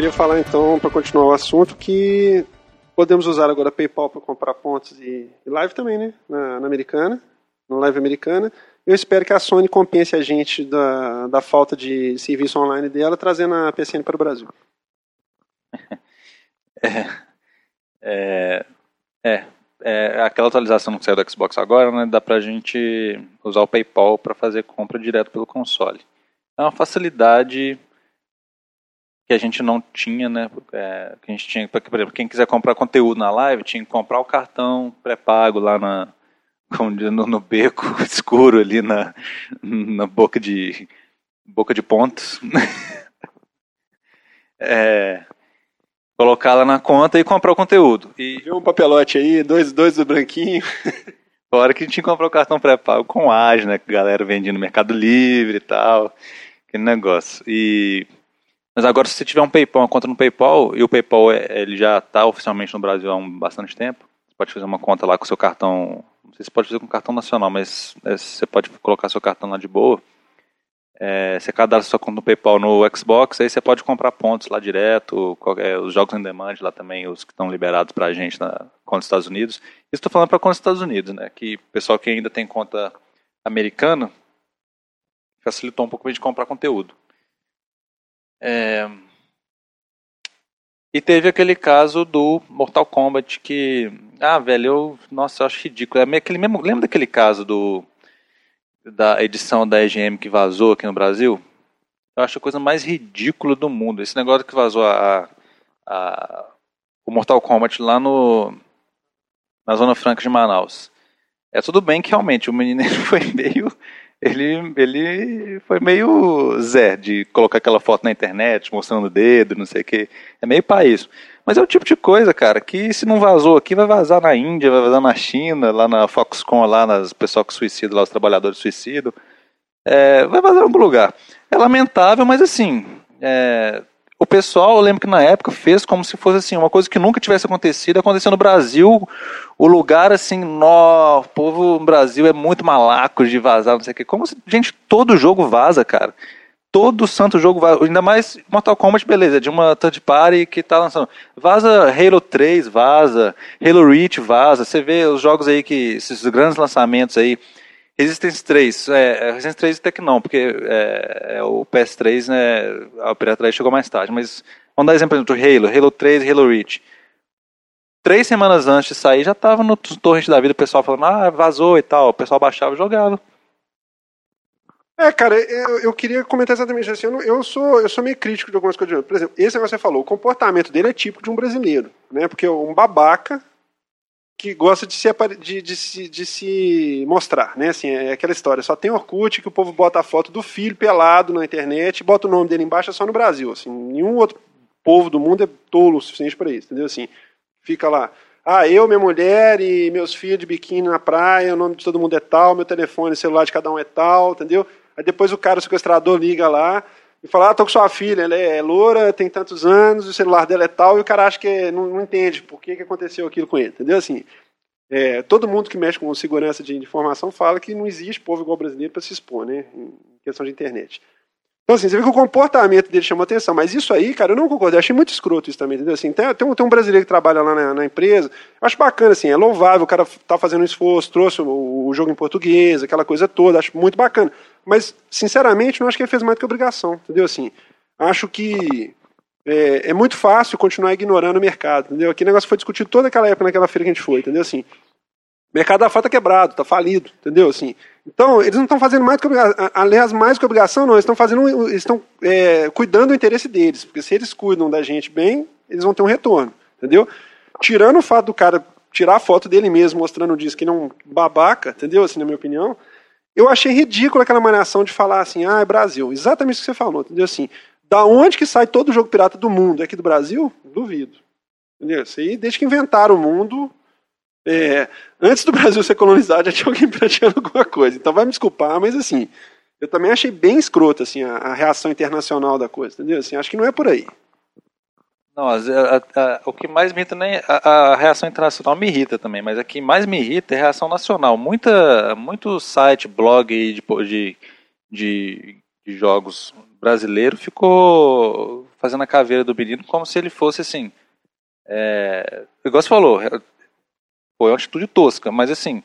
queria falar então, para continuar o assunto, que podemos usar agora PayPal para comprar pontos e, live também, né? Na, na, americana, no live americana. Eu espero que a Sony compense a gente da, da falta de serviço online dela, trazendo a PCN para o Brasil. É, é, é, é, aquela atualização que saiu do Xbox agora, né, dá pra gente usar o PayPal para fazer compra direto pelo console. É uma facilidade que a gente não tinha, né? É, que a gente tinha, por exemplo, quem quiser comprar conteúdo na live tinha que comprar o cartão pré-pago lá na, no, no, beco escuro ali na, na boca de boca de pontos. é, colocar lá na conta e comprar o conteúdo. E viu um papelote aí, dois, dois do branquinho. Fora que a gente comprou o cartão pré-pago com AGE, né? Que a galera vendia no Mercado Livre e tal. Aquele negócio. E mas agora, se você tiver um PayPal, uma conta no PayPal, e o PayPal é, ele já está oficialmente no Brasil há um bastante tempo, você pode fazer uma conta lá com o seu cartão. Não sei se pode fazer com cartão nacional, mas é, você pode colocar seu cartão lá de boa. É, você cadastra sua conta no PayPal no Xbox, aí você pode comprar pontos lá direto, qualquer, os jogos em demand lá também, os que estão liberados para a gente na conta dos Estados Unidos. Isso estou falando para conta dos Estados Unidos, né? Que pessoal que ainda tem conta americana facilitou um pouco de comprar conteúdo. É... E teve aquele caso do Mortal Kombat que. Ah, velho, eu. Nossa, eu acho ridículo. É aquele mesmo. Lembra daquele caso do. Da edição da EGM que vazou aqui no Brasil? Eu acho a coisa mais ridícula do mundo. Esse negócio que vazou a, a, o Mortal Kombat lá no. Na Zona Franca de Manaus. É tudo bem que realmente o menino foi meio ele, ele foi meio Zé de colocar aquela foto na internet, mostrando o dedo, não sei o que. É meio para isso. Mas é o tipo de coisa, cara, que se não vazou aqui, vai vazar na Índia, vai vazar na China, lá na Foxconn, lá nas pessoas que suicidam, lá os trabalhadores suicidam. É, vai vazar em algum lugar. É lamentável, mas assim, é, o pessoal, eu lembro que na época fez como se fosse assim, uma coisa que nunca tivesse acontecido, aconteceu no Brasil, o lugar assim, nó, o povo no Brasil é muito malaco de vazar, não sei o que. Como se, gente, todo jogo vaza, cara. Todo santo jogo vaza. Ainda mais Mortal Kombat, beleza, de uma third party que tá lançando. Vaza Halo 3, vaza, Halo Reach, vaza. Você vê os jogos aí que, esses grandes lançamentos aí, Resistance 3, é, é, Resistance 3 até que não, porque é, é, o PS3, né, a pirataria chegou mais tarde, mas vamos dar exemplo do Halo, Halo 3 e Halo Reach. Três semanas antes de sair já tava no torrent da vida o pessoal falando, ah, vazou e tal, o pessoal baixava e jogava. É, cara, eu, eu queria comentar exatamente assim, eu, eu, sou, eu sou meio crítico de algumas coisas. Por exemplo, esse negócio que você falou, o comportamento dele é típico de um brasileiro, né, porque um babaca que gosta de se, de, de, se, de se mostrar, né? Assim, é aquela história. Só tem Orkut que o povo bota a foto do filho pelado na internet, bota o nome dele embaixo, é só no Brasil. Assim, nenhum outro povo do mundo é tolo o suficiente para isso, entendeu? Assim, fica lá. Ah, eu, minha mulher e meus filhos de biquíni na praia, o nome de todo mundo é tal, meu telefone, celular de cada um é tal, entendeu? Aí depois o cara, o sequestrador, liga lá e fala, ah, tô com sua filha, ela é loura, tem tantos anos, o celular dela é tal, e o cara acha que não, não entende por que, que aconteceu aquilo com ele, entendeu? Assim, é, todo mundo que mexe com segurança de informação fala que não existe povo igual brasileiro para se expor, né, em questão de internet. Então, assim, você vê que o comportamento dele chamou atenção, mas isso aí, cara, eu não concordo, eu achei muito escroto isso também, entendeu? Assim, tem, tem, um, tem um brasileiro que trabalha lá na, na, empresa, eu acho bacana, assim, é louvável, o cara tá fazendo um esforço, trouxe o, o jogo em português, aquela coisa toda, acho muito bacana. Mas, sinceramente, não acho que ele fez mais do que obrigação, entendeu? Assim, acho que é, é, muito fácil continuar ignorando o mercado, entendeu? Aquele negócio foi discutido toda aquela época, naquela feira que a gente foi, entendeu? Assim, o mercado da foto tá quebrado, tá falido, entendeu? Assim, então, eles não estão fazendo mais que obrigação, aliás, mais que obrigação, não, eles estão fazendo, estão é, cuidando do interesse deles, porque se eles cuidam da gente bem, eles vão ter um retorno, entendeu? Tirando o fato do cara tirar a foto dele mesmo, mostrando o disco que ele é um babaca, entendeu? Assim, na minha opinião, eu achei ridículo aquela maneiração de falar assim, ah, é Brasil. Exatamente o que você falou, entendeu? Assim, da onde que sai todo jogo pirata do mundo? É aqui do Brasil? Duvido. Entendeu? Isso aí, desde que inventaram o mundo, é, antes do Brasil ser colonizado, já tinha alguém praticando alguma coisa. Então vai me desculpar, mas assim, eu também achei bem escroto assim, a, a reação internacional da coisa, entendeu? Assim, acho que não é por aí. Não, a, a, o que mais me irrita nem a, reação internacional me irrita também, mas o que mais me irrita é a reação nacional. Muita, muito site, blog de, de, de de jogos brasileiro ficou fazendo a caveira do menino como se ele fosse assim. É, igual você falou, foi uma atitude tosca, mas assim,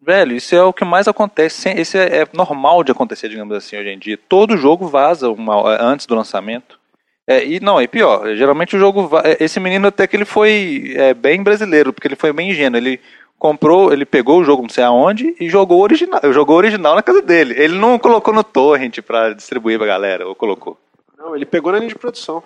velho, isso é o que mais acontece. Isso é, é normal de acontecer, digamos assim, hoje em dia. Todo jogo vaza uma, antes do lançamento. É, e não, é pior. Geralmente o jogo. É, esse menino até que ele foi é, bem brasileiro, porque ele foi bem ingênuo. Ele comprou, ele pegou o jogo não sei aonde e jogou original, jogou original na casa dele. Ele não colocou no torrent para distribuir pra galera, ou colocou? Não, ele pegou na linha de produção.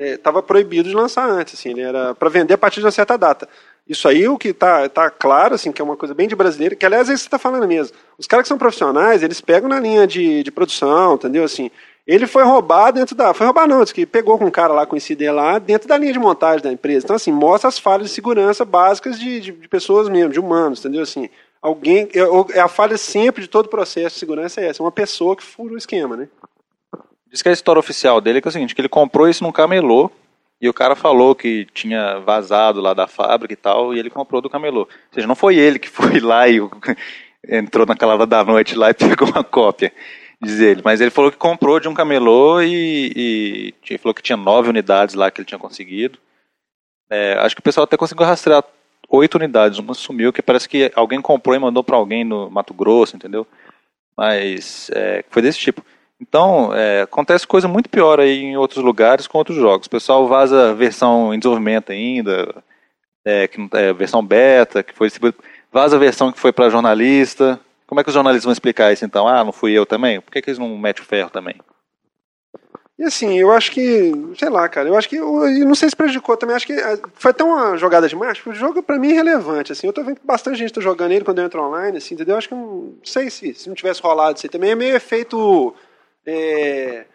Estava é, proibido de lançar antes, assim, ele era para vender a partir de uma certa data. Isso aí o que tá, tá claro, assim, que é uma coisa bem de brasileiro, que aliás é isso que você está falando mesmo. Os caras que são profissionais, eles pegam na linha de, de produção, entendeu? Assim, ele foi roubado dentro da. Foi roubar não, disse que pegou com um cara lá com lá dentro da linha de montagem da empresa. Então, assim, mostra as falhas de segurança básicas de, de, de pessoas mesmo, de humanos, entendeu? Assim, alguém. É, é a falha sempre de todo o processo de segurança é essa, uma pessoa que fura o esquema, né? Diz que a história oficial dele é, que é o seguinte, que ele comprou isso num camelô, e o cara falou que tinha vazado lá da fábrica e tal, e ele comprou do camelô. Ou seja, não foi ele que foi lá e entrou naquela hora da noite lá e pegou uma cópia diz ele. Mas ele falou que comprou de um camelô e, e falou que tinha nove unidades lá que ele tinha conseguido. É, acho que o pessoal até conseguiu rastrear oito unidades. Uma sumiu, que parece que alguém comprou e mandou para alguém no Mato Grosso, entendeu? Mas é, foi desse tipo. Então, é, acontece coisa muito pior aí em outros lugares com outros jogos. O pessoal vaza versão em desenvolvimento ainda, é, que, é, versão beta, que foi vaza a versão que foi para jornalista, como é que os jornalistas vão explicar isso então? Ah, não fui eu também? Por que, que eles não metem o ferro também? E assim, eu acho que, sei lá, cara, eu acho que, eu não sei se prejudicou também, acho que ah, foi tão uma jogada de o jogo pra mim é relevante, assim, eu tô vendo que bastante gente tá jogando ele quando eu entro online, assim, entendeu? Eu acho que, não sei se, se não tivesse rolado isso aí também, é meio efeito é,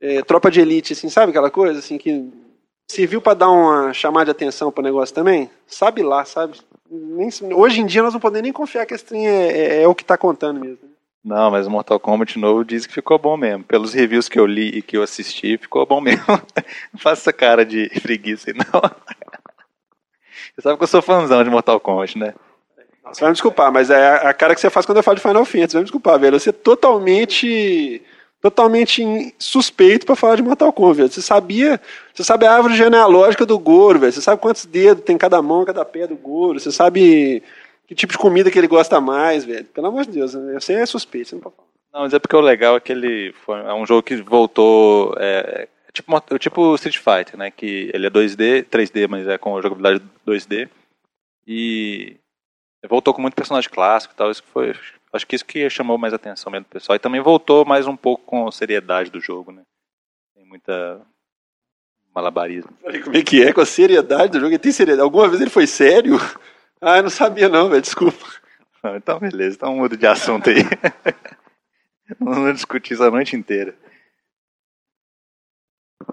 é, tropa de elite, assim, sabe aquela coisa, assim, que serviu para dar uma chamada de atenção pro negócio também? Sabe lá, sabe? nem, hoje em dia nós não podemos nem confiar que esse trem é, é, é o que está contando mesmo. Não, mas o Mortal Kombat novo diz que ficou bom mesmo. Pelos reviews que eu li e que eu assisti, ficou bom mesmo. não faça essa cara de preguiça aí, não. Você sabe que eu sou fãzão de Mortal Kombat, né? Você vai me desculpar, mas é a cara que você faz quando eu falo de Final Fantasy. Vai me desculpar, velho. Você é totalmente totalmente suspeito para falar de Mortal Kombat. Você sabia, você sabe a árvore genealógica do Goro, velho. Você sabe quantos dedos tem cada mão, cada pé do Goro. Você sabe que tipo de comida que ele gosta mais, velho. Pelo amor de Deus, você é suspeito, você não pode falar. Não, mas é porque o legal é que ele foi, é um jogo que voltou é, tipo tipo Street Fighter, né, que ele é 2D, 3D, mas é com jogabilidade 2D. E voltou com muito personagem clássico e tal, isso foi Acho que isso que chamou mais atenção mesmo do pessoal. E também voltou mais um pouco com a seriedade do jogo, né? Tem muita malabarismo. Como é que é com a seriedade do jogo? Ele tem seriedade. Alguma vez ele foi sério? Ah, eu não sabia não, velho. Desculpa. então, beleza. Então muda de assunto aí. não vou discutir isso a noite inteira.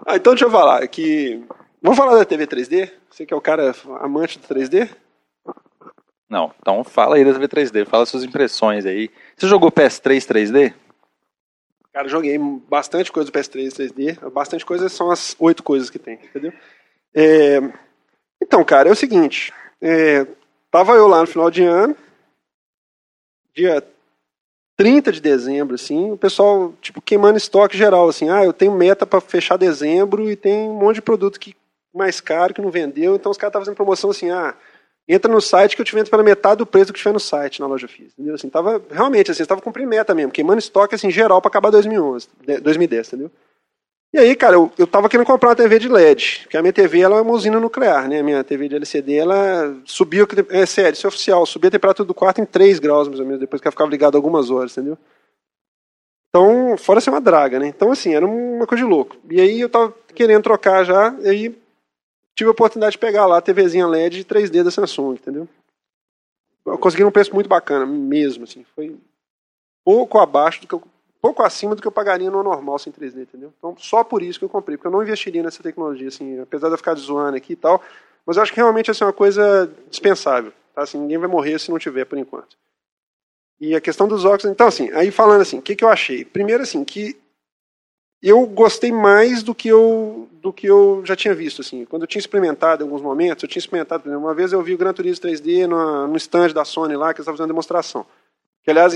Ah, então deixa eu falar que... Vamos falar da TV 3D? Você que é o cara amante do 3D? Não, então fala aí da TV 3D, fala suas impressões aí. Você jogou PS3 3D? Cara, joguei bastante coisa do PS3 3D. Bastante coisa são as oito coisas que tem, entendeu? É... Então, cara, é o seguinte. É... Tava eu lá no final de ano, dia 30 de dezembro, assim, o pessoal, tipo, queimando estoque geral, assim, ah, eu tenho meta para fechar dezembro e tem um monte de produto que mais caro que não vendeu, então os caras estavam fazendo promoção assim, ah, entra no site que eu te vendo pela metade do preço que tiver no site, na loja física. Entendeu? Assim, tava, realmente, assim, estava cumprindo meta mesmo, queimando estoque assim, geral para acabar 2011, 2010, entendeu? E aí, cara, eu, eu tava querendo comprar uma TV de LED, porque a minha TV ela é uma usina nuclear, né? A minha TV de LCD, ela subiu, é sério, isso é oficial, subia a temperatura do quarto em 3 graus, mais ou menos, depois que ela ficava ligada algumas horas, entendeu? Então, fora ser uma draga, né? Então, assim, era uma coisa de louco. E aí eu tava querendo trocar já, e aí tive a oportunidade de pegar lá a TVzinha LED 3D da Samsung, entendeu? Eu consegui um preço muito bacana, mesmo, assim. Foi pouco abaixo do que eu, pouco acima do que eu pagaria no normal sem 3D, entendeu? Então, só por isso que eu comprei, porque eu não investiria nessa tecnologia, assim, apesar de eu ficar zoando aqui e tal, mas eu acho que realmente assim, é uma coisa dispensável, tá? Assim, ninguém vai morrer se não tiver por enquanto. E a questão dos óculos, então assim, aí falando assim, o que, que eu achei? Primeiro assim, que eu gostei mais do que eu do que eu já tinha visto assim. Quando eu tinha experimentado em alguns momentos, eu tinha experimentado, uma vez eu vi o Gran Turismo 3D no, no stand da Sony lá que eles estavam fazendo demonstração. Que, aliás,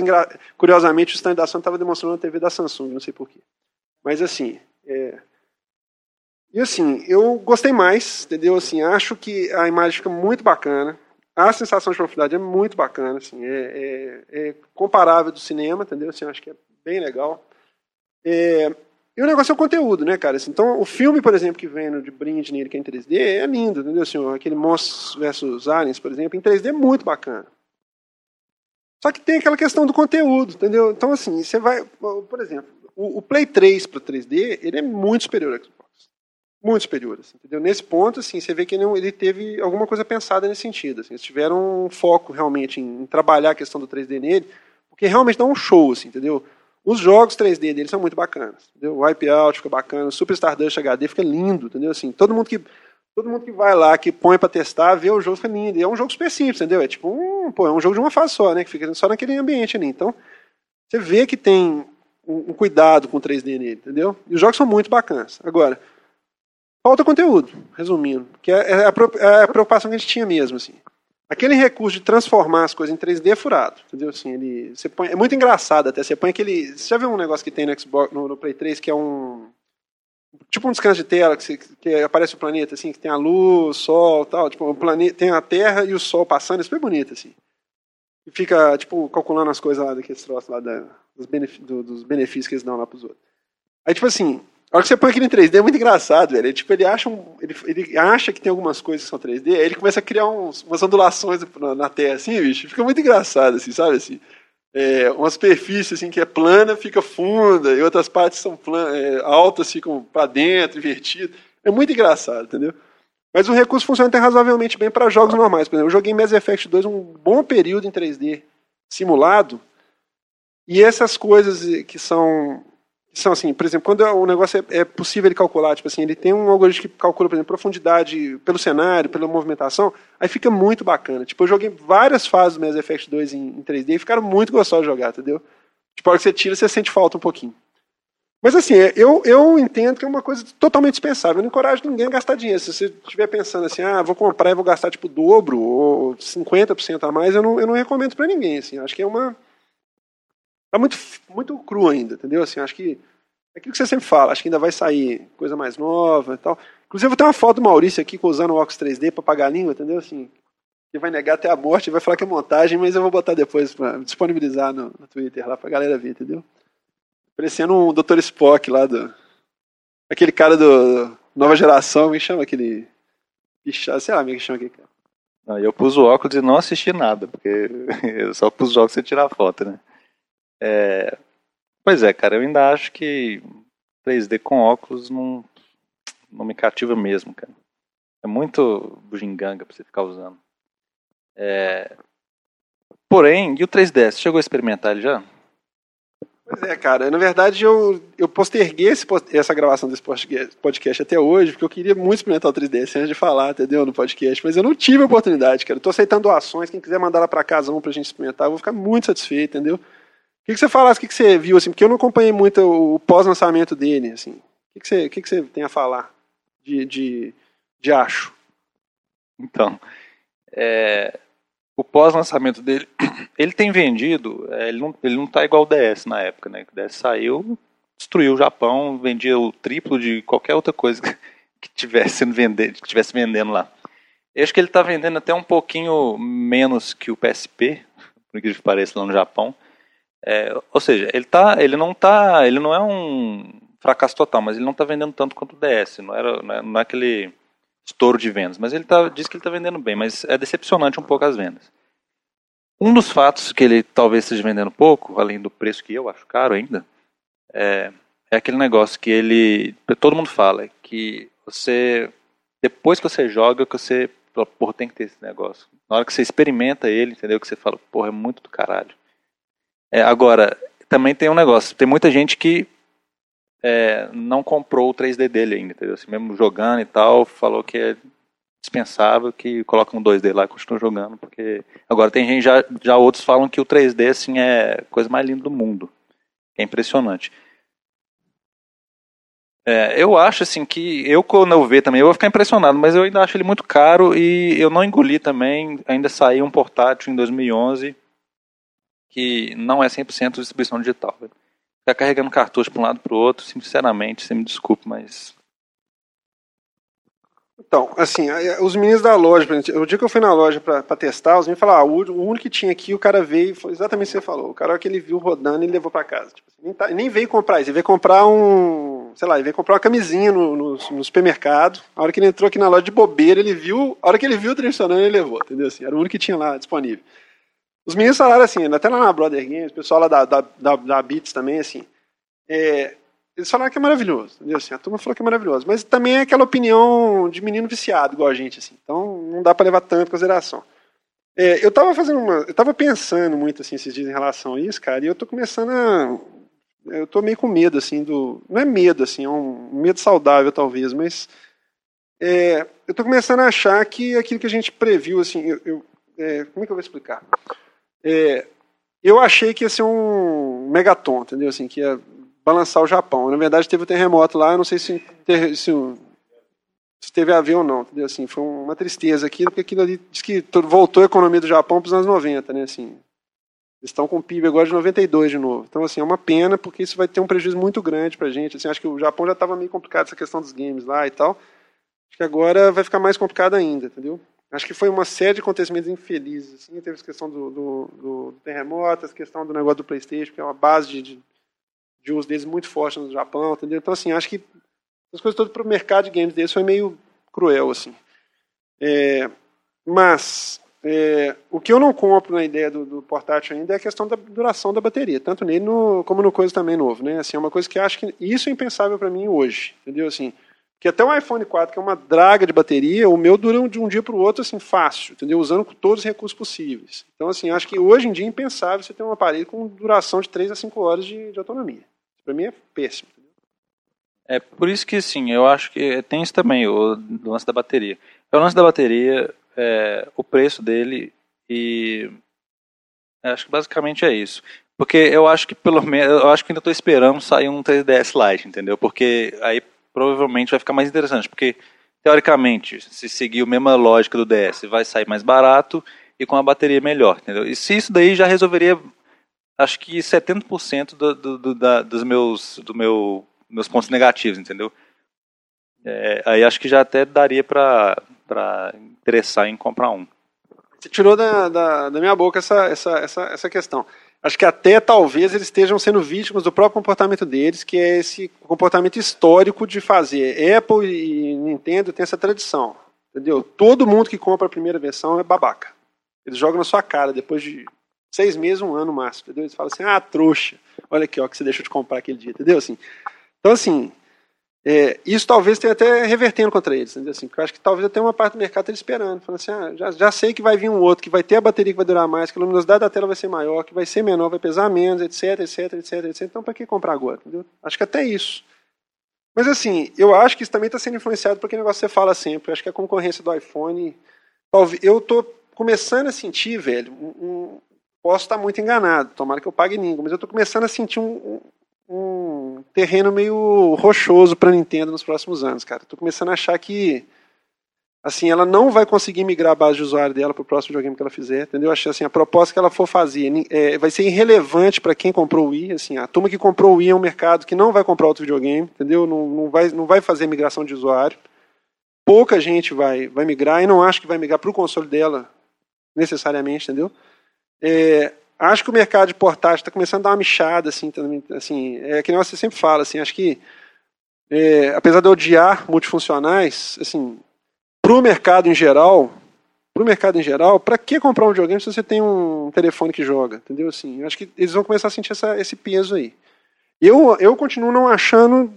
curiosamente, o stand da Sony estava demonstrando a TV da Samsung, não sei porquê. Mas, assim, é... E, assim, eu gostei mais, entendeu? Assim, acho que a imagem fica muito bacana. A sensação de profundidade é muito bacana, assim, é, é, é comparável do cinema, entendeu? Assim, acho que é bem legal. É, e o negócio é o conteúdo, né, cara? Assim, então, o filme, por exemplo, que vem de brinde nele, que é em 3D, é lindo, entendeu? Assim, aquele Monstros vs Aliens, por exemplo, em 3D é muito bacana. Só que tem aquela questão do conteúdo, entendeu? Então, assim, você vai. Por exemplo, o, o Play 3 para 3D, ele é muito superior ao Xbox. Muito superior, assim, entendeu? Nesse ponto, assim, você vê que ele, ele teve alguma coisa pensada nesse sentido. Assim, eles tiveram um foco realmente em, em trabalhar a questão do 3D nele, porque realmente dá um show, assim, entendeu? Os jogos 3D deles são muito bacanas. Entendeu? O Wipeout fica bacana, o Super Stardust HD fica lindo, entendeu? Assim, todo mundo que todo mundo que vai lá, que põe para testar, vê o jogo fica lindo. E é um jogo super simples, entendeu? É tipo um, pô, é um jogo de uma fase só, né, que fica só naquele ambiente ali. Então, você vê que tem um, um cuidado com o 3D nele, entendeu? E os jogos são muito bacanas. Agora, falta conteúdo, resumindo, que é, é, a, é a preocupação que a gente tinha mesmo, assim. Aquele recurso de transformar as coisas em 3D é furado, entendeu? Assim, ele, você põe, é muito engraçado até. Você põe aquele. Você já viu um negócio que tem no Xbox, no, no Play 3, que é um. Tipo um descanso de tela, que, você, que aparece o planeta, assim, que tem a luz, o sol tal. Tipo, o planeta, tem a Terra e o Sol passando, é super bonito, assim. E fica, tipo, calculando as coisas lá daqueles troços lá da, dos, benefícios, do, dos benefícios que eles dão lá pros outros. Aí, tipo assim, a hora que você põe aquilo em 3D é muito engraçado, velho. tipo, ele acha, um, ele, ele acha que tem algumas coisas que são 3D, aí ele começa a criar uns, umas ondulações na, na Terra, assim, bicho. Fica muito engraçado, assim, sabe? Assim, é, uma superfície assim, que é plana fica funda, e outras partes são plan, é, altas ficam para dentro, invertidas. É muito engraçado, entendeu? Mas o recurso funciona até razoavelmente bem para jogos normais. Por exemplo, eu joguei Mass Effect 2 um bom período em 3D simulado, e essas coisas que são são assim, por exemplo, quando o negócio é, é, possível ele calcular, tipo assim, ele tem um algoritmo que calcula, por exemplo, profundidade pelo cenário, pela movimentação, aí fica muito bacana. Tipo, eu joguei várias fases do Mass Effect 2 em, em 3D e ficaram muito gostosos de jogar, entendeu? Tipo, a hora que você tira, você sente falta um pouquinho. Mas assim, é, eu, eu entendo que é uma coisa totalmente dispensável. Eu não encorajo ninguém a gastar dinheiro. Se você estiver pensando assim, ah, vou comprar e vou gastar tipo o dobro ou 50% a mais, eu não, eu não recomendo para ninguém. Assim. Acho que é uma Tá muito, muito cru ainda, entendeu? Assim, acho que é aquilo que você sempre fala, acho que ainda vai sair coisa mais nova e tal. Inclusive, eu vou ter uma foto do Maurício aqui usando o óculos 3D para pagar a língua, entendeu? Assim, que vai negar até a morte, vai falar que é montagem, mas eu vou botar depois para disponibilizar no, no, Twitter lá pra galera ver, entendeu? Parecendo um Dr. Spock lá do. Aquele cara do Nova Geração, me chama aquele. Sei lá, me chama aquele cara. Não, eu pus o óculos e não assisti nada, porque eu só pus o óculos e tirar foto, né? É, pois é, cara, eu ainda acho que 3D com óculos não, não me cativa mesmo, cara. É muito bugiganga pra você ficar usando. É, porém, e o 3DS? Chegou a experimentar ele já? Pois é, cara. Na verdade, eu, eu posterguei esse, essa gravação desse podcast até hoje, porque eu queria muito experimentar o 3DS antes de falar, entendeu? No podcast. Mas eu não tive a oportunidade, cara. Eu tô aceitando doações. Quem quiser mandar lá pra casa um pra gente experimentar, eu vou ficar muito satisfeito, entendeu? Que, que você falasse, o que, que você viu, assim, porque eu não acompanhei muito o pós-lançamento dele, assim. O que, que, você, que, que você tem a falar de, de, de acho? Então, é, o pós-lançamento dele, ele tem vendido, é, ele não, ele não tá igual o DS na época, né? O DS saiu, destruiu o Japão, vendia o triplo de qualquer outra coisa que tivesse, que tivesse vendendo lá. Eu acho que ele está vendendo até um pouquinho menos que o PSP, por que pareça, lá no Japão. É, ou seja, ele, tá, ele não tá, ele não é um fracasso total, mas ele não está vendendo tanto quanto o DS. Não, era, não, é, não é aquele estouro de vendas, mas ele tá, diz que ele está vendendo bem, mas é decepcionante um pouco as vendas. Um dos fatos que ele talvez esteja vendendo pouco, além do preço que eu acho caro ainda, é, é aquele negócio que ele, todo mundo fala, que você, depois que você joga, que você, porra, tem que ter esse negócio. Na hora que você experimenta ele, entendeu? Que você fala, porra, é muito do caralho. É, agora, também tem um negócio, tem muita gente que é, não comprou o 3D dele ainda, entendeu? Assim, mesmo jogando e tal, falou que é dispensável, que coloca um 2D lá e continua jogando, porque agora tem gente, já, já outros falam que o 3D assim é a coisa mais linda do mundo. É impressionante. É, eu acho assim que eu quando eu ver também eu vou ficar impressionado, mas eu ainda acho ele muito caro e eu não engoli também. Ainda saiu um portátil em 2011 que não é 100% distribuição digital. Velho. Ficar carregando cartucho para um lado para o outro, sinceramente, você me desculpe, mas então, assim, os meninos da loja, o dia que eu fui na loja para testar, os meninos falaram, ah, o único que tinha aqui, o cara veio, foi exatamente o que você falou, o cara que ele viu rodando, ele levou para casa. Tipo, nem, tá, nem, veio comprar isso, ele veio comprar um, sei lá, ele veio comprar uma camisinha no, no, no, supermercado, a hora que ele entrou aqui na loja de bobeira, ele viu, a hora que ele viu o tradicional, ele levou, entendeu? Assim, era o único que tinha lá disponível. Os meninos falaram assim, até lá na Brother Games, o pessoal lá da, da, da, da Beats também, assim, é, eles falaram que é maravilhoso, entendeu? Assim, a turma falou que é maravilhoso. Mas também é aquela opinião de menino viciado, igual a gente, assim. Então não dá para levar tanto em consideração. É, eu tava fazendo uma. Eu tava pensando muito assim esses dias em relação a isso, cara, e eu tô começando a. Eu tô meio com medo, assim, do. Não é medo, assim, é um medo saudável, talvez, mas. É, eu tô começando a achar que aquilo que a gente previu, assim, eu, eu é, como é que eu vou explicar? É, eu achei que ia ser um megaton, entendeu? Assim, que ia balançar o Japão. Na verdade, teve um terremoto lá, não sei se, se, se, teve a ver ou não, entendeu? Assim, foi uma tristeza aquilo, porque aquilo ali diz que voltou a economia do Japão para os anos 90, né? Assim, eles estão com o PIB agora de 92 de novo. Então, assim, é uma pena, porque isso vai ter um prejuízo muito grande para a gente. Assim, acho que o Japão já estava meio complicado essa questão dos games lá e tal. Acho que agora vai ficar mais complicado ainda, entendeu? Acho que foi uma série de acontecimentos infelizes. Assim. Teve a questão do, do, do, terremoto, a questão do negócio do Playstation, que é uma base de, de de uso deles muito forte no Japão, entendeu? Então, assim, acho que as coisas todas para o mercado de games deles foi meio cruel, assim. É, mas é, o que eu não compro na ideia do, do, portátil ainda é a questão da duração da bateria, tanto nele no, como no coisa também novo, né? Assim, é uma coisa que acho que isso é impensável para mim hoje, entendeu? Assim, que até o iPhone 4, que é uma draga de bateria, o meu dura de um dia para o outro, assim, fácil, entendeu? Usando todos os recursos possíveis. Então, assim, acho que hoje em dia é impensável você ter um aparelho com duração de 3 a 5 horas de, de autonomia. Para mim é péssimo. É por isso que, assim, eu acho que tem isso também, o lance da bateria. É o lance da bateria, é, o preço dele e acho que basicamente é isso. Porque eu acho que pelo menos, eu acho que ainda estou esperando sair um 3DS Lite, entendeu? Porque aí provavelmente vai ficar mais interessante, porque teoricamente, se seguir a mesma lógica do DS, vai sair mais barato e com a bateria melhor, entendeu? E se isso daí já resolveria acho que 70% do, do, do, da, dos meus, do meu, meus pontos negativos, entendeu? É, aí acho que já até daria para interessar em comprar um. Você tirou da, da, da minha boca essa, essa, essa, essa questão. Acho que até talvez eles estejam sendo vítimas do próprio comportamento deles, que é esse comportamento histórico de fazer. Apple e Nintendo têm essa tradição. Entendeu? Todo mundo que compra a primeira versão é babaca. Eles jogam na sua cara depois de Seis meses, um ano máximo, entendeu? Eles falam assim, ah, trouxa, olha aqui, ó, que você deixou de comprar aquele dia, entendeu? Assim, então, assim, é, isso talvez tenha até revertendo contra eles? Assim, porque eu acho que talvez até uma parte do mercado esteja esperando, falando assim, ah, já, já sei que vai vir um outro, que vai ter a bateria que vai durar mais, que a luminosidade da tela vai ser maior, que vai ser menor, vai pesar menos, etc, etc, etc, etc. Então, para que comprar agora, entendeu? Acho que até isso. Mas, assim, eu acho que isso também está sendo influenciado por aquele negócio que você fala sempre. Eu acho que a concorrência do iPhone... Talvez, eu estou começando a sentir, velho, um, Posso estar muito enganado, tomara que eu pague ninguém, mas eu estou começando a sentir um, um, terreno meio rochoso para a Nintendo nos próximos anos, cara. Estou começando a achar que assim, ela não vai conseguir migrar a base de usuário dela para o próximo videogame que ela fizer, entendeu? Acho assim, a proposta que ela for fazer é, vai ser irrelevante para quem comprou o Wii, assim, a turma que comprou o Wii é um mercado que não vai comprar outro videogame, entendeu? Não, não, vai, não vai fazer migração de usuário. Pouca gente vai, vai migrar e não acho que vai migrar para o console dela necessariamente, entendeu? É, acho que o mercado de portátil está começando a dar uma michada, assim, também, assim é que você sempre fala, assim, acho que, é, apesar de eu odiar multifuncionais, assim, para o mercado em geral, para o mercado em geral, para que comprar um videogame se você tem um telefone que joga, entendeu? Assim, acho que eles vão começar a sentir essa, esse peso aí. Eu, eu continuo não achando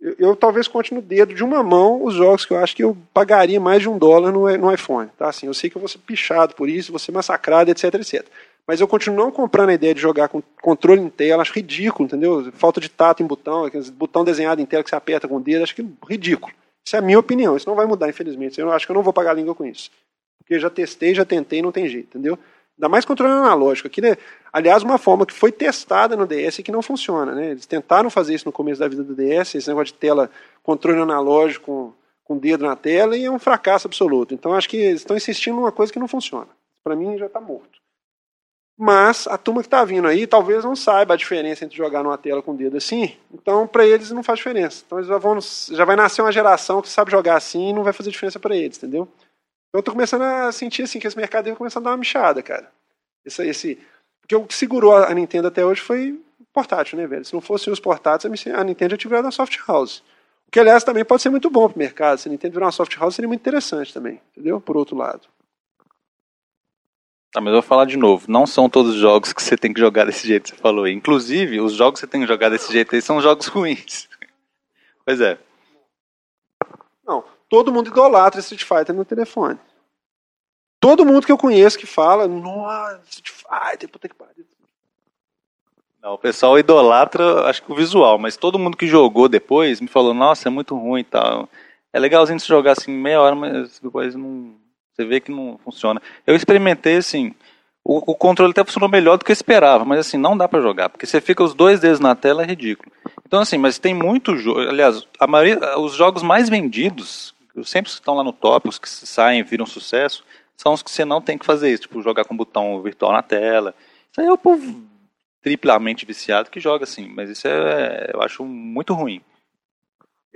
eu, eu, talvez conte no dedo de uma mão os jogos que eu acho que eu pagaria mais de um dólar no, no iPhone. Tá? Assim, eu sei que eu vou ser pichado por isso, vou ser massacrado, etc, etc. Mas eu continuo não comprando a ideia de jogar com controle em tela, acho ridículo, entendeu? Falta de tato em botão, botão desenhado em tela que você aperta com o dedo, acho que ridículo. Isso é a minha opinião, isso não vai mudar, infelizmente. Eu acho que eu não vou pagar a língua com isso. Porque já testei, já tentei, não tem jeito, entendeu? Ainda mais controle analógico. Aqui, né? Aliás, uma forma que foi testada no DS e que não funciona. Né? Eles tentaram fazer isso no começo da vida do DS, esse negócio de tela, controle analógico com, com dedo na tela, e é um fracasso absoluto. Então, acho que eles estão insistindo numa coisa que não funciona. Para mim, já está morto. Mas a turma que está vindo aí talvez não saiba a diferença entre jogar numa tela com o dedo assim. Então, para eles não faz diferença. Então, eles já, vão, já vai nascer uma geração que sabe jogar assim e não vai fazer diferença para eles, entendeu? Então, eu tô começando a sentir assim que esse mercado vai começar a dar uma michada, cara. Esse, esse, porque o que segurou a Nintendo até hoje foi portátil, né, velho? Se não fossem os portáteis, a Nintendo já virado uma soft house. O que, aliás, também pode ser muito bom para o mercado. Se a Nintendo virar uma soft house, seria muito interessante também, entendeu? Por outro lado. Tá, mas eu vou falar de novo. Não são todos os jogos que você tem que jogar desse jeito que você falou. Inclusive, os jogos que você tem que jogar desse jeito aí são jogos ruins. Pois é. Não, todo mundo idolatra Street Fighter no telefone. Todo mundo que eu conheço que fala, nossa, Street Fighter, puta que pariu. Não, o pessoal idolatra, acho que o visual, mas todo mundo que jogou depois me falou, nossa, é muito ruim e tal. É legalzinho se jogar assim meia hora, mas depois não você vê que não funciona. Eu experimentei assim, o, o controle até funcionou melhor do que eu esperava, mas assim, não dá para jogar, porque você fica os dois dedos na tela é ridículo. Então assim, mas tem muito jogo, aliás, a maioria, os jogos mais vendidos, sempre estão lá no top, os que saem viram sucesso, são os que você não tem que fazer isso, tipo jogar com botão virtual na tela. Isso aí é o povo triplamente viciado que joga assim, mas isso é, eu acho muito ruim.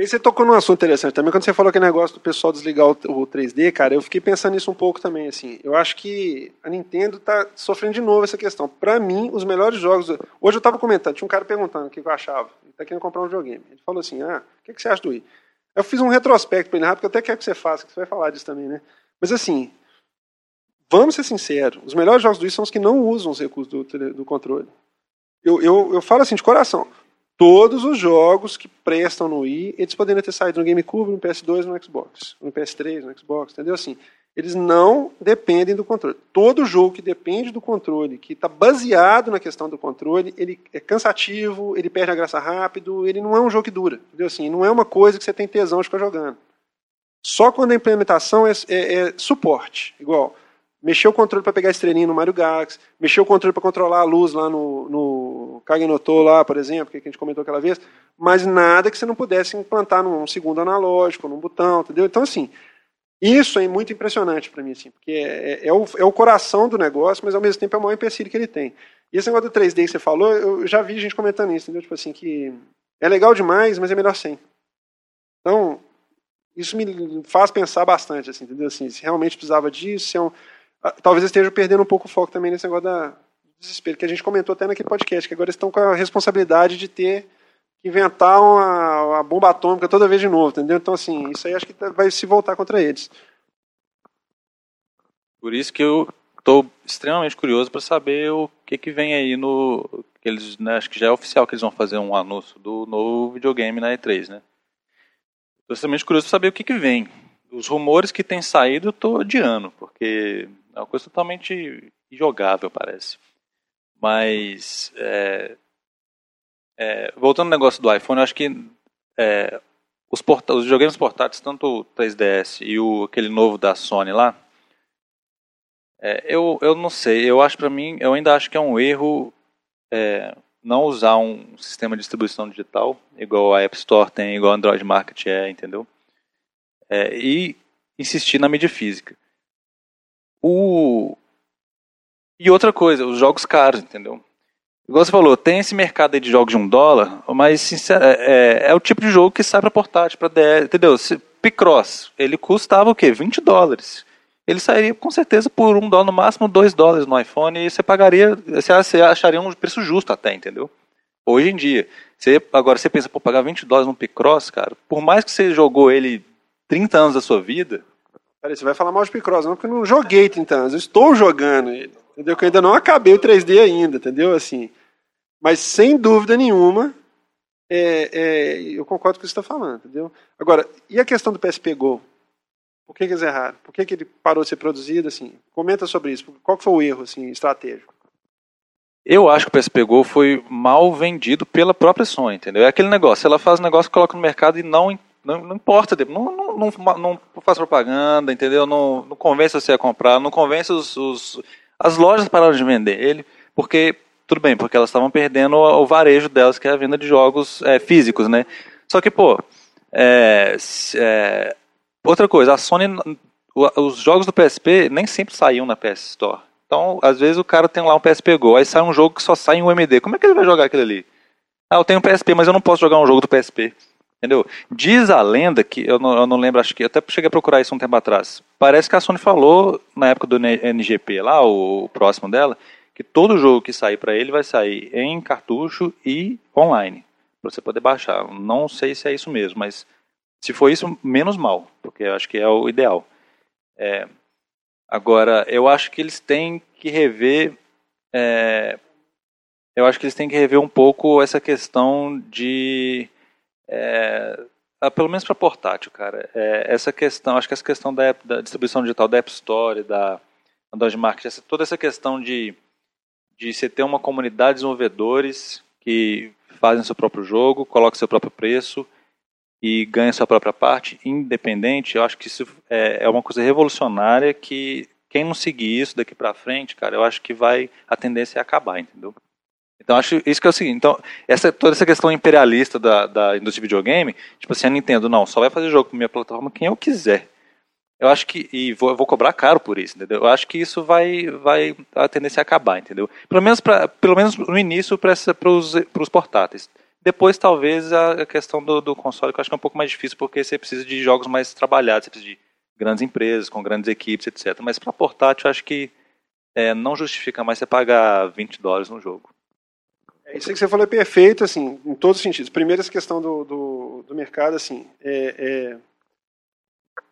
E você tocou num assunto interessante também, quando você falou aquele negócio do pessoal desligar o, o 3D, cara, eu fiquei pensando nisso um pouco também, assim. Eu acho que a Nintendo tá sofrendo de novo essa questão. Para mim, os melhores jogos... Hoje eu tava comentando, tinha um cara perguntando o que eu achava. Ele tá querendo comprar um videogame. Ele falou assim, ah, o que, que você acha do Wii? Eu fiz um retrospecto para ele, porque eu até quero que você faça, que você vai falar disso também, né? Mas assim, vamos ser sinceros, os melhores jogos do Wii são os que não usam os recursos do, do controle. Eu, eu, eu falo assim, de coração, todos os jogos que prestam no Wii, eles poderiam ter saído no GameCube, no PS2, no Xbox, no PS3, no Xbox, entendeu? Assim, eles não dependem do controle. Todo jogo que depende do controle, que está baseado na questão do controle, ele é cansativo, ele perde a graça rápido, ele não é um jogo que dura, entendeu? Assim, não é uma coisa que você tem tesão de ficar jogando. Só quando a implementação é, é, é suporte, igual mexeu o controle para pegar estrelinha no Mario Galaxy, mexeu o controle para controlar a luz lá no, no Kagenoto lá, por exemplo, que a gente comentou aquela vez, mas nada que você não pudesse implantar num segundo analógico, num botão, entendeu? Então, assim, isso é muito impressionante para mim, assim, porque é, é, é, o, é o coração do negócio, mas ao mesmo tempo é o maior empecilho que ele tem. E esse negócio do 3D que você falou, eu já vi gente comentando isso, entendeu? Tipo assim, que é legal demais, mas é melhor sem. Então, isso me faz pensar bastante, assim, entendeu? Assim, se realmente precisava disso, se é um, talvez estejam perdendo um pouco o foco também nesse negócio da desespero, que a gente comentou até naquele podcast, que agora estão com a responsabilidade de ter que inventar uma, uma, bomba atômica toda vez de novo, entendeu? Então, assim, isso aí acho que tá, vai se voltar contra eles. Por isso que eu estou extremamente curioso para saber o que, que vem aí no. Que eles, né, acho que já é oficial que eles vão fazer um anúncio do novo videogame na E3, né? Estou extremamente curioso para saber o que, que vem. Os rumores que têm saído eu estou odiando, porque é uma coisa totalmente injogável, parece. Mas, é, é, voltando ao negócio do iPhone, eu acho que é, os, porta os videogames portáteis, tanto o 3DS e o, aquele novo da Sony lá, é, eu, eu não sei, eu acho para mim, eu ainda acho que é um erro é, não usar um sistema de distribuição digital, igual a App Store tem, igual a Android Market é, entendeu? É, e insistir na mídia física. O... E outra coisa, os jogos caros, entendeu? Igual você falou, tem esse mercado aí de jogos de um dólar, mas sincero, é, é, é, o tipo de jogo que sai para portátil, para DS, entendeu? Se, Picross, ele custava o quê? 20 dólares. Ele sairia com certeza por um dólar no máximo, dois dólares no iPhone, e você pagaria, você acharia um preço justo até, entendeu? Hoje em dia. Você, agora você pensa, por pagar 20 dólares num Picross, cara, por mais que você jogou ele 30 anos da sua vida, Peraí, você vai falar mal de Picross, não, porque eu não joguei 30 anos, eu estou jogando ele. Entendeu? Que eu ainda não acabei o 3D ainda, entendeu? Assim. Mas sem dúvida nenhuma, é, é, eu concordo com o que você está falando, entendeu? Agora, e a questão do PSP Go? Por que, que eles erraram? Por que, que ele parou de ser produzido? Assim? Comenta sobre isso. Qual foi o erro assim, estratégico? Eu acho que o PSP Go foi mal vendido pela própria Sony, entendeu? É aquele negócio, ela faz um negócio, coloca no mercado e não não, não importa, não, não, não, não faz propaganda, entendeu? Não, não convence você a comprar, não convence os, os as lojas pararam de vender ele, porque tudo bem, porque elas estavam perdendo o, o, varejo delas, que é a venda de jogos é, físicos, né? Só que, pô, é, é, outra coisa, a Sony, os jogos do PSP nem sempre saíam na PS Store. Então, às vezes o cara tem lá um PSP Go, aí sai um jogo que só sai em UMD. Como é que ele vai jogar aquilo ali? Ah, eu tenho um PSP, mas eu não posso jogar um jogo do PSP. Entendeu? Diz a lenda que, eu não, eu não lembro, acho que até cheguei a procurar isso um tempo atrás. Parece que a Sony falou, na época do NGP lá, o, o próximo dela, que todo jogo que sair para ele vai sair em cartucho e online, para você poder baixar. Não sei se é isso mesmo, mas se for isso, menos mal, porque eu acho que é o ideal. É, agora, eu acho que eles têm que rever. É, eu acho que eles têm que rever um pouco essa questão de é, ah, pelo menos para portátil, cara. É, essa questão, acho que essa questão da, da, distribuição digital da App Store, da Android Market, essa, toda essa questão de, de você ter uma comunidade de desenvolvedores que fazem seu próprio jogo, colocam seu próprio preço e ganham sua própria parte, independente, eu acho que isso é, é uma coisa revolucionária que quem não seguir isso daqui para frente, cara, eu acho que vai a tendência é acabar, entendeu? Então acho isso que é o seguinte, então essa toda essa questão imperialista da, da indústria de videogame, tipo assim, a Nintendo não, só vai fazer jogo com minha plataforma quem eu quiser. Eu acho que e vou, vou cobrar caro por isso, entendeu? Eu acho que isso vai vai a tendência a acabar, entendeu? Pelo menos para pelo menos no início para os portáteis. Depois talvez a questão do, do console que eu acho que é um pouco mais difícil porque você precisa de jogos mais trabalhados, você precisa de grandes empresas com grandes equipes, etc. Mas para portátil eu acho que é, não justifica mais você pagar 20 dólares no jogo. É isso que você falou é perfeito, assim, em todos os sentidos. Primeiro, essa questão do, do, do mercado, assim, é, é,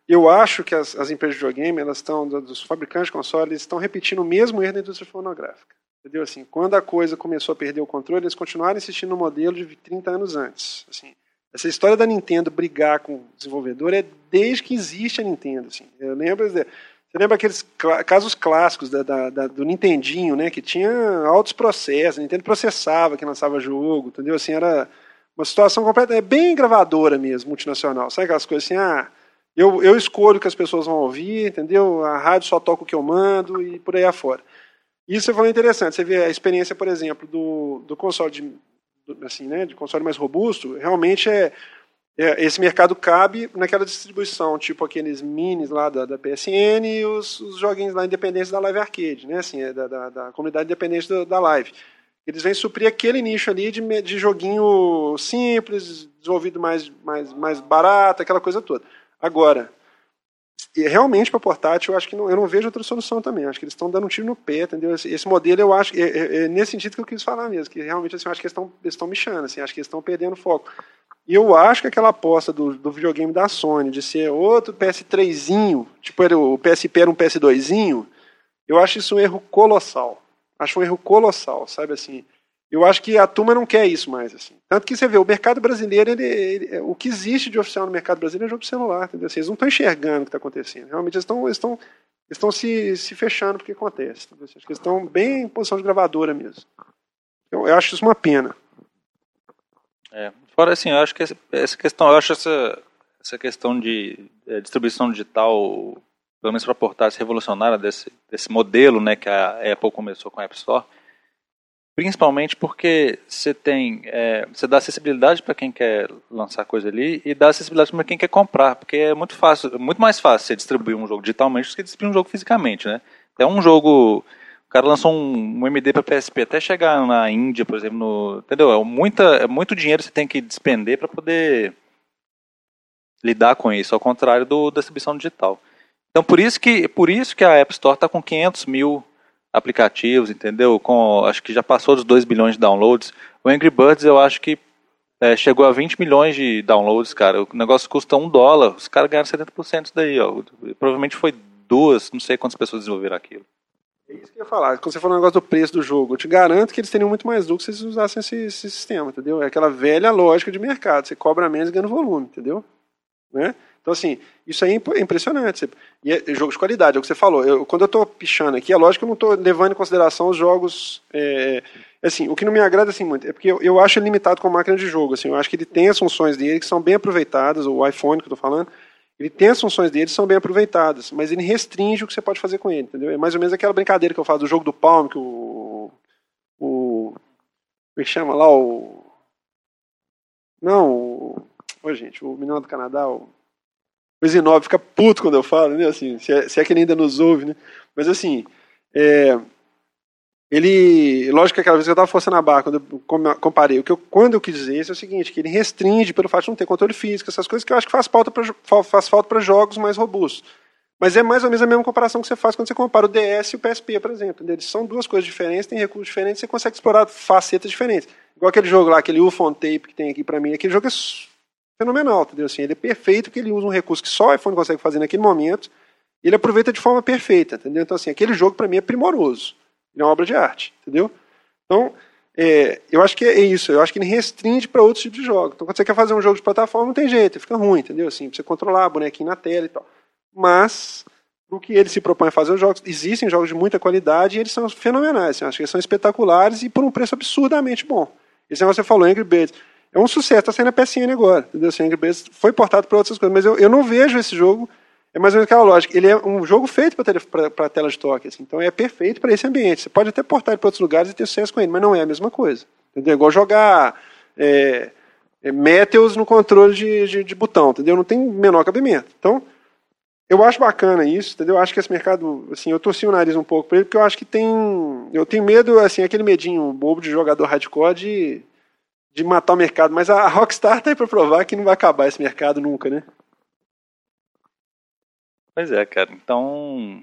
eu acho que as, as empresas de videogame, elas estão, dos fabricantes de consoles, estão repetindo o mesmo erro da indústria fonográfica. Entendeu? Assim, quando a coisa começou a perder o controle, eles continuaram insistindo no modelo de 30 anos antes. Assim, essa história da Nintendo brigar com o desenvolvedor é desde que existe a Nintendo. Assim. Eu lembro, você lembra aqueles casos clássicos da, da, da, do Nintendinho, né? Que tinha altos processos, a Nintendo processava quem lançava jogo, entendeu? Assim, era uma situação completa, é bem gravadora mesmo, multinacional. Sabe aquelas coisas assim, ah, eu, eu escolho o que as pessoas vão ouvir, entendeu? A rádio só toca o que eu mando e por aí afora. Isso você falou interessante, você vê a experiência, por exemplo, do, do console de, assim, né, de console mais robusto, realmente é é, esse mercado cabe naquela distribuição, tipo aqueles minis lá da, da PSN e os, os, joguinhos lá independentes da Live Arcade, né? Assim, é da, da, da comunidade independente da, da, Live. Eles vêm suprir aquele nicho ali de, de joguinho simples, desenvolvido mais, mais, mais barato, aquela coisa toda. Agora, realmente para portátil, eu acho que não, eu não vejo outra solução também. Eu acho que eles estão dando um tiro no pé, entendeu? Esse, esse modelo, eu acho, é, é, é, nesse sentido que eu quis falar mesmo, que realmente assim, eu acho que eles estão, eles mexendo, assim, acho que eles estão perdendo foco. E eu acho que aquela aposta do, do videogame da Sony de ser outro PS3zinho, tipo o PSP era um PS2zinho, eu acho isso um erro colossal. Acho um erro colossal, sabe assim. Eu acho que a turma não quer isso mais. Assim. Tanto que você vê, o mercado brasileiro, ele, ele, o que existe de oficial no mercado brasileiro é jogo de celular. Entendeu? Assim, eles não estão enxergando o que está acontecendo. Realmente eles estão, estão, estão se, se fechando porque acontece. Entendeu? Assim, acho que eles estão bem em posição de gravadora mesmo. Eu, eu acho isso uma pena. É, fora assim, eu acho que essa questão, eu acho essa, essa questão de é, distribuição digital, pelo menos para portar revolucionária desse, desse modelo né, que a Apple começou com a App Store, principalmente porque você tem, é, você dá acessibilidade para quem quer lançar coisa ali e dá acessibilidade para quem quer comprar, porque é muito fácil, muito mais fácil você distribuir um jogo digitalmente do que distribuir um jogo fisicamente, né? É um jogo o cara lançou um, um MD para PSP até chegar na Índia, por exemplo, no, entendeu? É, muita, é muito dinheiro que você tem que despender para poder lidar com isso, ao contrário do, da distribuição digital. Então, por isso que, por isso que a App Store está com 500 mil aplicativos, entendeu? Com, acho que já passou dos 2 bilhões de downloads. O Angry Birds, eu acho que é, chegou a 20 milhões de downloads, cara. O negócio custa um dólar. Os caras ganharam 70% disso daí, ó. Provavelmente foi duas, não sei quantas pessoas desenvolveram aquilo. É isso que eu ia falar. Quando você falou o negócio do preço do jogo, eu te garanto que eles teriam muito mais lucro se eles usassem esse, esse, sistema, entendeu? É aquela velha lógica de mercado. Você cobra menos e ganha volume, entendeu? Né? Então, assim, isso aí é impressionante. E é jogo de qualidade, é o que você falou. Eu, quando eu estou pichando aqui, é lógico que eu não estou levando em consideração os jogos. É, assim, o que não me agrada assim, muito é porque eu, eu acho ele limitado com máquina de jogo. Assim, eu acho que ele tem as funções dele que são bem aproveitadas, o iPhone que eu estou falando ele tem as funções dele, são bem aproveitadas, mas ele restringe o que você pode fazer com ele, entendeu? É mais ou menos aquela brincadeira que eu faço do jogo do Palm, que o. o como é que chama lá? O. Não, o. Ô, gente, o menino do Canadá, o. O Zinov fica puto quando eu falo, né? Assim, se, é, se é que ele ainda nos ouve, né? Mas assim, É, ele, lógico que aquela vez que eu estava forçando a barra, quando eu comparei, o que eu, quando eu quis dizer isso é o seguinte, que ele restringe pelo fato de não ter controle físico, essas coisas que eu acho que faz falta para faz falta para jogos mais robustos. Mas é mais ou menos a mesma comparação que você faz quando você compara o DS e o PSP, por exemplo. Eles são duas coisas diferentes, têm recursos diferentes, você consegue explorar facetas diferentes. Igual aquele jogo lá, aquele UFO on Tape que tem aqui para mim, aquele jogo é fenomenal, entendeu? Assim, ele é perfeito porque ele usa um recurso que só o iPhone consegue fazer naquele momento, e ele aproveita de forma perfeita, entendeu? Então assim, aquele jogo para mim é primoroso. Ele é uma obra de arte, entendeu? Então, é, eu acho que é isso. Eu acho que ele restringe para outros tipos de jogos. Então, quando você quer fazer um jogo de plataforma, não tem jeito, fica ruim, entendeu? Assim, você controlar bonequinho na tela e tal. Mas, o que ele se propõe a fazer, os jogos existem jogos de muita qualidade e eles são fenomenais. Assim, eu acho que eles são espetaculares e por um preço absurdamente bom. Esse negócio que você falou, Angry Birds. É um sucesso, está saindo na PSN agora. Entendeu? Assim, foi portado para outras coisas, mas eu, eu não vejo esse jogo é mais ou menos aquela lógica. Ele é um jogo feito para a tela de toque, assim, então é perfeito para esse ambiente. Você pode até portar ele para outros lugares e ter sucesso com ele, mas não é a mesma coisa. Entendeu? É igual jogar é, é, Metals no controle de, de, de, botão, entendeu? Não tem menor cabimento. Então, eu acho bacana isso, entendeu? Eu acho que esse mercado, assim, eu torci o nariz um pouco para ele, porque eu acho que tem. Eu tenho medo, assim, aquele medinho bobo de jogador hardcore de, de matar o mercado. Mas a Rockstar tá aí para provar que não vai acabar esse mercado nunca, né? Pois é, cara. Então,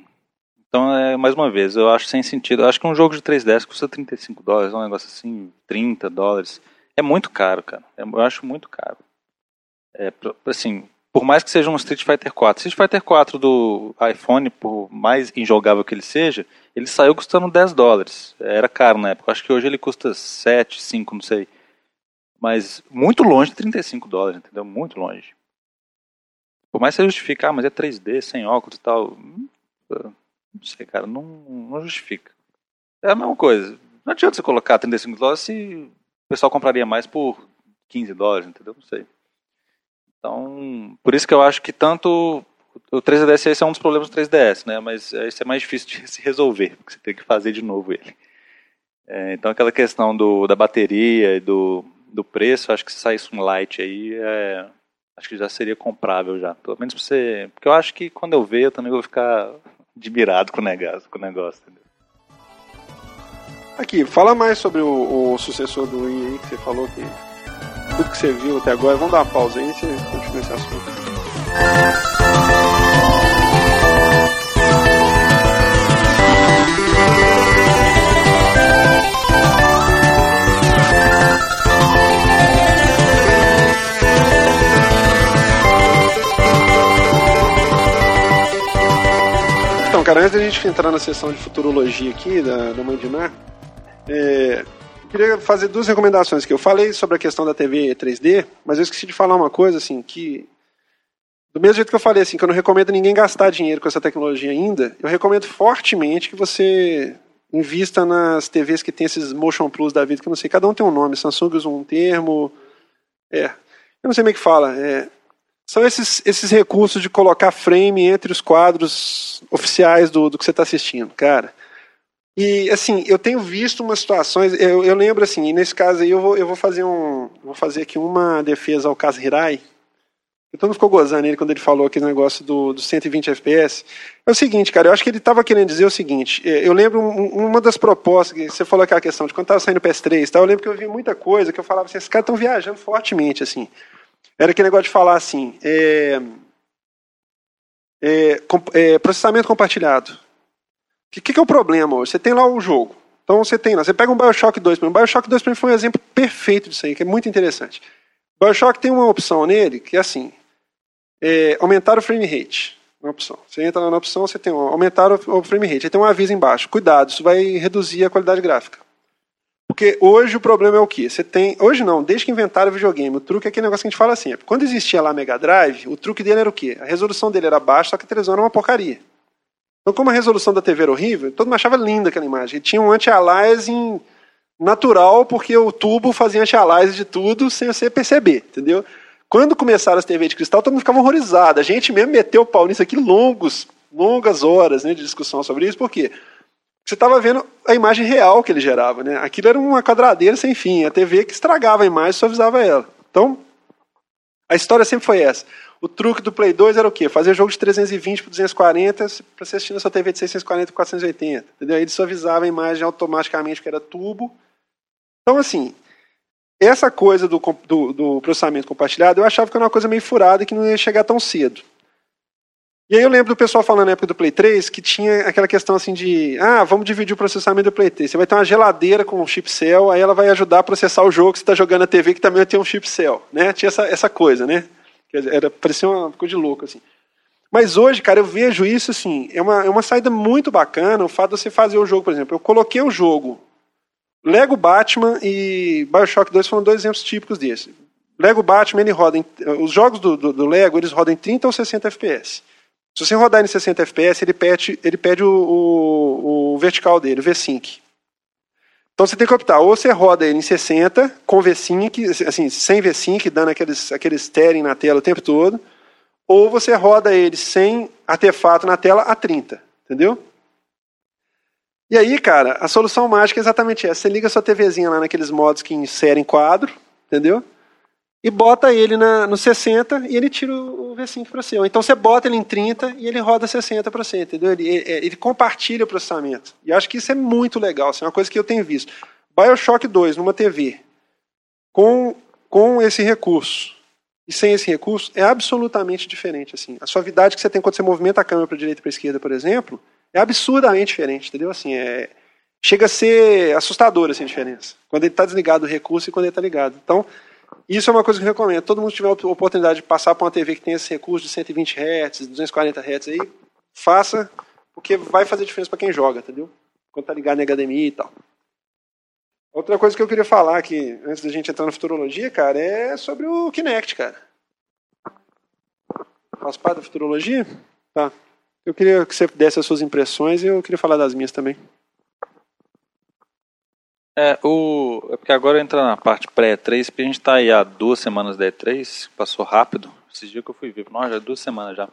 então é, mais uma vez, eu acho sem sentido. Eu acho que um jogo de 3DS custa 35 dólares, um negócio assim, 30 dólares. É muito caro, cara. É, eu acho muito caro. É, assim, por mais que seja um Street Fighter 4. Street Fighter 4 do iPhone, por mais injogável que ele seja, ele saiu custando 10 dólares. Era caro na época. Acho que hoje ele custa 7, 5, não sei. Mas muito longe de 35 dólares, entendeu? Muito longe. Por mais que você justificar, ah, mas é 3D, sem óculos e tal. Hum, não sei, cara, não, não justifica. É a mesma coisa. Não adianta você colocar 35 dólares se o pessoal compraria mais por 15 dólares, entendeu? Não sei. Então, por isso que eu acho que tanto o 3DS esse é um dos problemas do 3DS, né? Mas isso é mais difícil de se resolver, porque você tem que fazer de novo ele. É, então aquela questão do, da bateria e do, do preço, acho que se saísse um light aí, é, acho que já seria comprável já. Pelo menos pra você. Porque eu acho que quando eu ver, eu também vou ficar admirado com o negócio. Com o negócio entendeu? Aqui, fala mais sobre o, o sucessor do Wii aí que você falou que tudo que você viu até agora. Vamos dar uma pausa aí e você continua esse assunto. Cara, antes da gente entrar na sessão de futurologia aqui da, da Mãe de Ná, é, eu queria fazer duas recomendações aqui. Eu falei sobre a questão da TV 3D, mas eu esqueci de falar uma coisa, assim, que do mesmo jeito que eu falei, assim, que eu não recomendo ninguém gastar dinheiro com essa tecnologia ainda, eu recomendo fortemente que você invista nas TVs que tem esses Motion Plus da vida, que eu não sei, cada um tem um nome, Samsung usa um termo, é, eu não sei como é que fala, é, são esses, esses recursos de colocar frame entre os quadros oficiais do, do que você está assistindo, cara. E assim, eu tenho visto umas situações, eu, eu lembro assim, nesse caso aí eu vou, eu vou fazer um. Vou fazer aqui uma defesa ao caso Hirai. Todo mundo ficou gozando ele quando ele falou aquele negócio do, do 120 FPS. É o seguinte, cara, eu acho que ele estava querendo dizer o seguinte. É, eu lembro uma das propostas, que você falou aquela questão de quando estava saindo o PS3, tá? eu lembro que eu vi muita coisa que eu falava assim, esses caras estão viajando fortemente, assim. Era aquele negócio de falar assim, é, é, é, processamento compartilhado. O que, que, é o problema hoje? Você tem lá o jogo. Então você tem lá, você pega um Bioshock 2, o Bioshock 2 para mim foi um exemplo perfeito disso aí, que é muito interessante. O Bioshock tem uma opção nele que é assim, é, aumentar o frame rate. Uma opção. Você entra lá na opção, você tem um, aumentar o frame rate. Aí tem um aviso embaixo. Cuidado, isso vai reduzir a qualidade gráfica. Porque hoje o problema é o quê? Você tem. Hoje não, desde que inventaram o videogame, o truque é aquele negócio que a gente fala sempre. Quando existia lá Mega Drive, o truque dele era o quê? A resolução dele era baixa, só que a televisão era uma porcaria. Então, como a resolução da TV era horrível, todo mundo achava linda aquela imagem. E tinha um anti-aliasing natural, porque o tubo fazia anti-aliasing de tudo sem você perceber, entendeu? Quando começaram as TV de cristal, todo mundo ficava horrorizado. A gente mesmo meteu o pau nisso aqui longos, longas horas né, de discussão sobre isso, por quê? Você estava vendo a imagem real que ele gerava. Né? Aquilo era uma quadradeira sem fim, a TV que estragava a imagem e suavizava ela. Então, A história sempre foi essa. O truque do Play 2 era o quê? Fazer jogo de 320 por 240 para você assistir na sua TV de 640 por 480. Entendeu? Aí ele suavizava a imagem automaticamente, que era tubo. Então, assim, essa coisa do, do, do, processamento compartilhado, eu achava que era uma coisa meio furada que não ia chegar tão cedo. E aí eu lembro do pessoal falando na época do Play 3 que tinha aquela questão assim de, ah, vamos dividir o processamento do Play 3. Você vai ter uma geladeira com um chip cell, aí ela vai ajudar a processar o jogo que você está jogando na TV que também ter um chip cell, né? Tinha essa, essa coisa, né? Era, parecia uma coisa de louco, assim. Mas hoje, cara, eu vejo isso assim, é uma, é uma saída muito bacana o fato de você fazer o jogo, por exemplo. Eu coloquei o jogo Lego Batman e Bioshock 2 foram dois exemplos típicos desse. Lego Batman, ele roda em, os jogos do, do, do, Lego, eles rodam em 30 ou 60 FPS. Se você rodar em 60 FPS, ele pede, ele pede o, o, o vertical dele, o V-Sync. Então você tem que optar, ou você roda ele em 60, com V-Sync, assim, sem V-Sync, dando aqueles, aqueles tearing na tela o tempo todo, ou você roda ele sem artefato na tela a 30, entendeu? E aí, cara, a solução mágica é exatamente essa. Você liga sua TVzinha lá naqueles modos que inserem quadro, entendeu? E bota ele na, no 60 e ele tira o V5 para você. Ou então você bota ele em 30 e ele roda 60 para você, entendeu? Ele, ele, ele, compartilha o processamento. E acho que isso é muito legal. Isso é uma coisa que eu tenho visto. Bioshock 2 numa TV com, com esse recurso e sem esse recurso é absolutamente diferente. Assim. A suavidade que você tem quando você movimenta a câmera para direita e para esquerda, por exemplo, é absurdamente diferente, entendeu? Assim, é, chega a ser assustador assim, a diferença. Quando ele está desligado o recurso e quando ele está ligado. Então, isso é uma coisa que eu recomendo. Todo mundo tiver a oportunidade de passar por uma TV que tem esse recurso de 120 Hz, 240 Hz aí, faça, porque vai fazer diferença para quem joga, entendeu? Quando está ligado em HDMI e tal. Outra coisa que eu queria falar aqui, antes da gente entrar na futurologia, cara, é sobre o Kinect, cara. Faz parte da futurologia? Tá. Eu queria que você desse as suas impressões e eu queria falar das minhas também. É, o, é porque agora entra na parte pré-E3, porque a gente está aí há duas semanas da E3, passou rápido. Esses dias que eu fui ver, nossa, já é duas semanas já.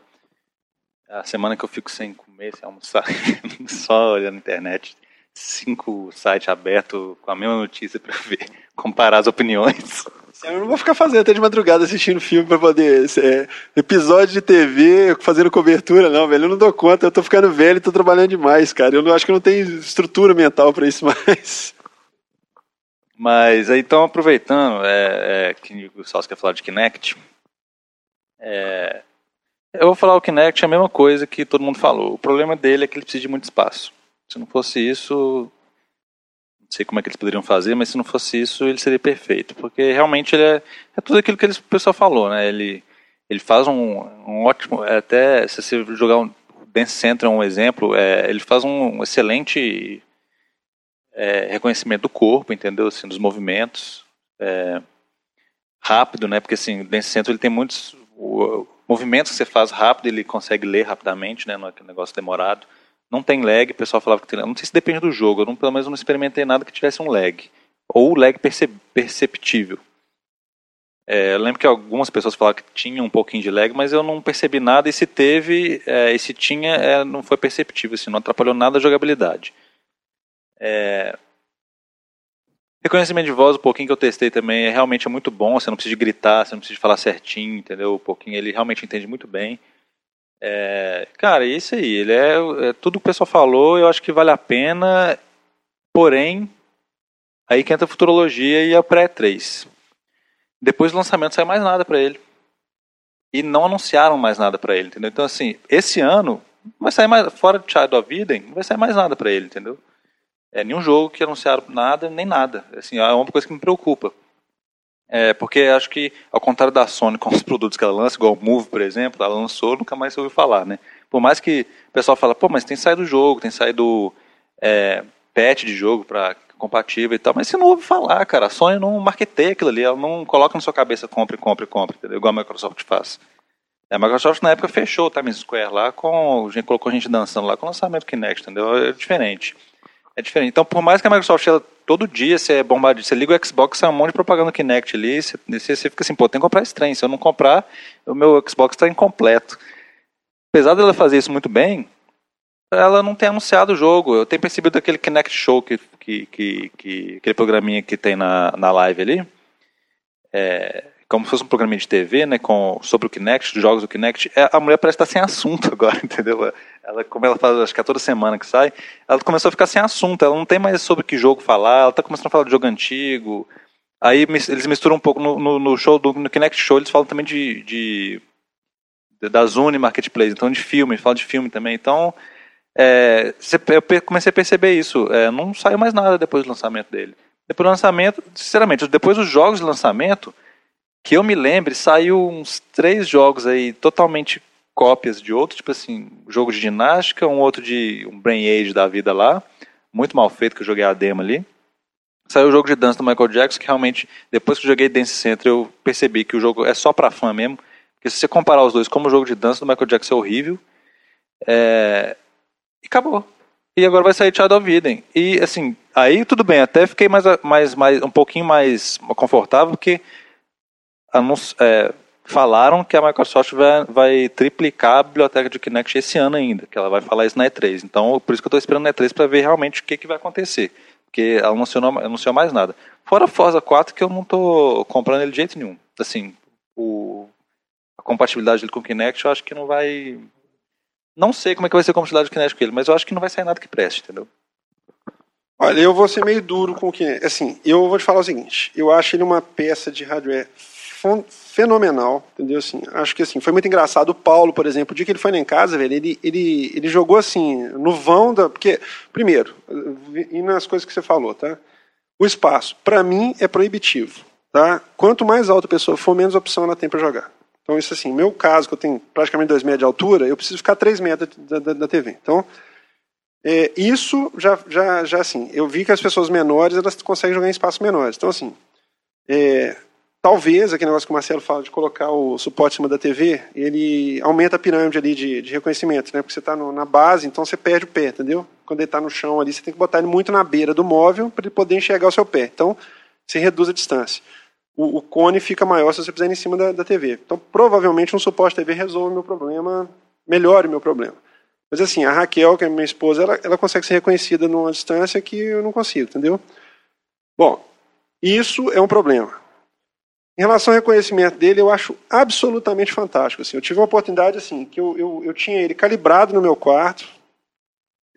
É a semana que eu fico sem comer, sem almoçar, só olhando na internet. Cinco sites abertos com a mesma notícia para ver, comparar as opiniões. Eu não vou ficar fazendo até de madrugada assistindo filme pra poder. É, episódio de TV fazendo cobertura, não, velho. Eu não dou conta, eu tô ficando velho tô trabalhando demais, cara. Eu não, acho que não tenho estrutura mental para isso mais. Mas então, aproveitando é, é, que o Salso quer falar de Kinect, é, eu vou falar o Kinect é a mesma coisa que todo mundo falou. O problema dele é que ele precisa de muito espaço. Se não fosse isso, sei como é que eles poderiam fazer, mas se não fosse isso, ele seria perfeito. Porque realmente ele é, é tudo aquilo que eles, o pessoal falou, né? Ele, ele faz um, um ótimo. É até se você jogar um. Dance um exemplo, é, ele faz um excelente é, reconhecimento do corpo, entendeu? Assim, dos movimentos. É, rápido, né? Porque assim, o Dance Center ele tem muitos. O, movimentos que você faz rápido, ele consegue ler rapidamente, né? Não é aquele negócio demorado. Não tem lag, o pessoal falava que tem lag. Não sei se depende do jogo, eu não, pelo menos não experimentei nada que tivesse um lag. Ou lag perceptível. É, eu lembro que algumas pessoas falaram que tinha um pouquinho de lag, mas eu não percebi nada e se teve, é, e se tinha, é, não foi perceptível, assim, não atrapalhou nada a jogabilidade. É... Reconhecimento de voz, o pouquinho que eu testei também, é realmente é muito bom, você não precisa gritar, você não precisa falar certinho, entendeu? O pouquinho ele realmente entende muito bem. É, cara, é isso aí. Ele é, é, tudo que o pessoal falou, eu acho que vale a pena. Porém, aí que entra a futurologia e a pré-3. Depois do lançamento, sai mais nada para ele. E não anunciaram mais nada para ele, entendeu? Então, assim, esse ano, vai sair mais. Fora de Child of Eden, não vai sair mais nada para ele, entendeu? É, nenhum jogo que anunciaram nada, nem nada. Assim, é uma coisa que me preocupa. É, porque acho que, ao contrário da Sony com os produtos que ela lança, igual o Move, por exemplo, ela lançou, nunca mais se ouviu falar, né? Por mais que o pessoal fala, pô, mas tem saído jogo, tem saído é, patch de jogo para compatível e tal, mas você não ouve falar, cara. A Sony não marketeia aquilo ali, ela não coloca na sua cabeça compre, compre, compre, entendeu? igual a Microsoft faz. A Microsoft na época fechou o Times Square lá, com, colocou gente dançando lá com o lançamento Kinect, entendeu? É diferente. É diferente. Então, por mais que a Microsoft ela, todo dia você é bombardado, você liga o Xbox, é um monte de propaganda Kinect ali, você, você fica assim, pô, tem que comprar trem. Se eu não comprar, o meu Xbox está incompleto. Apesar dela fazer isso muito bem, ela não tem anunciado o jogo. Eu tenho percebido aquele Kinect Show, que, que, que, que aquele programinha que tem na, na live ali, é, como se fosse um programa de TV, né, com, sobre o Kinect, jogos do Kinect, é, a mulher parece estar sem assunto agora, entendeu? Ela, como ela faz, acho que é toda semana que sai, ela começou a ficar sem assunto, ela não tem mais sobre que jogo falar, ela está começando a falar de jogo antigo, aí eles misturam um pouco, no, no, no show, do, no Kinect Show, eles falam também de, de da Zune Marketplace, então de filme, fala de filme também, então é, eu comecei a perceber isso, é, não saiu mais nada depois do lançamento dele. Depois do lançamento, sinceramente, depois dos jogos de lançamento, que eu me lembre, saiu uns três jogos aí totalmente cópias de outros, tipo assim, jogo de ginástica, um outro de um Brain Age da vida lá, muito mal feito, que eu joguei a demo ali. Saiu o jogo de dança do Michael Jackson, que realmente, depois que eu joguei Dance Center, eu percebi que o jogo é só pra fã mesmo. Porque se você comparar os dois como o jogo de dança do Michael Jackson é horrível. É... E acabou. E agora vai sair Child of Eden. E assim, aí tudo bem, até fiquei mais, mais, mais um pouquinho mais confortável, porque é, falaram que a Microsoft vai, vai, triplicar a biblioteca de Kinect esse ano ainda, que ela vai falar isso na E3. Então, por isso que eu estou esperando na E3 para ver realmente o que, que vai acontecer. Porque ela não anunciou, anunciou mais nada. Fora Forza 4, que eu não estou comprando ele de jeito nenhum. Assim, o, a compatibilidade dele com o Kinect, eu acho que não vai. Não sei como é que vai ser a compatibilidade do Kinect com ele, mas eu acho que não vai sair nada que preste, entendeu? Olha, eu vou ser meio duro com o Kinect. Assim, eu vou te falar o seguinte: eu acho ele uma peça de hardware fenomenal, entendeu? Assim, acho que assim, foi muito engraçado. O Paulo, por exemplo, o dia que ele foi lá em casa, velho, ele, ele, ele jogou assim, no vão da. Porque, primeiro, e nas coisas que você falou, tá? O espaço, para mim, é proibitivo. Tá? Quanto mais alta a pessoa for, menos opção ela tem para jogar. Então, isso assim, meu caso, que eu tenho praticamente 2 metros de altura, eu preciso ficar 3 metros da, da, da TV. Então, é, isso já, já, já assim, eu vi que as pessoas menores, elas conseguem jogar em espaços menores. Então, assim, é, Talvez, aquele negócio que o Marcelo fala de colocar o suporte em cima da TV, ele aumenta a pirâmide ali de, de reconhecimento, né? Porque você está na base, então você perde o pé, entendeu? Quando ele está no chão ali, você tem que botar ele muito na beira do móvel para ele poder enxergar o seu pé. Então, você reduz a distância. O, o cone fica maior se você puser em cima da, da TV. Então, provavelmente, um suporte TV resolve o meu problema, melhore o meu problema. Mas assim, a Raquel, que é minha esposa, ela, ela consegue ser reconhecida numa distância que eu não consigo, entendeu? Bom, isso é um problema. Em relação ao reconhecimento dele, eu acho absolutamente fantástico. Assim, eu tive uma oportunidade assim, que eu, eu, eu tinha ele calibrado no meu quarto.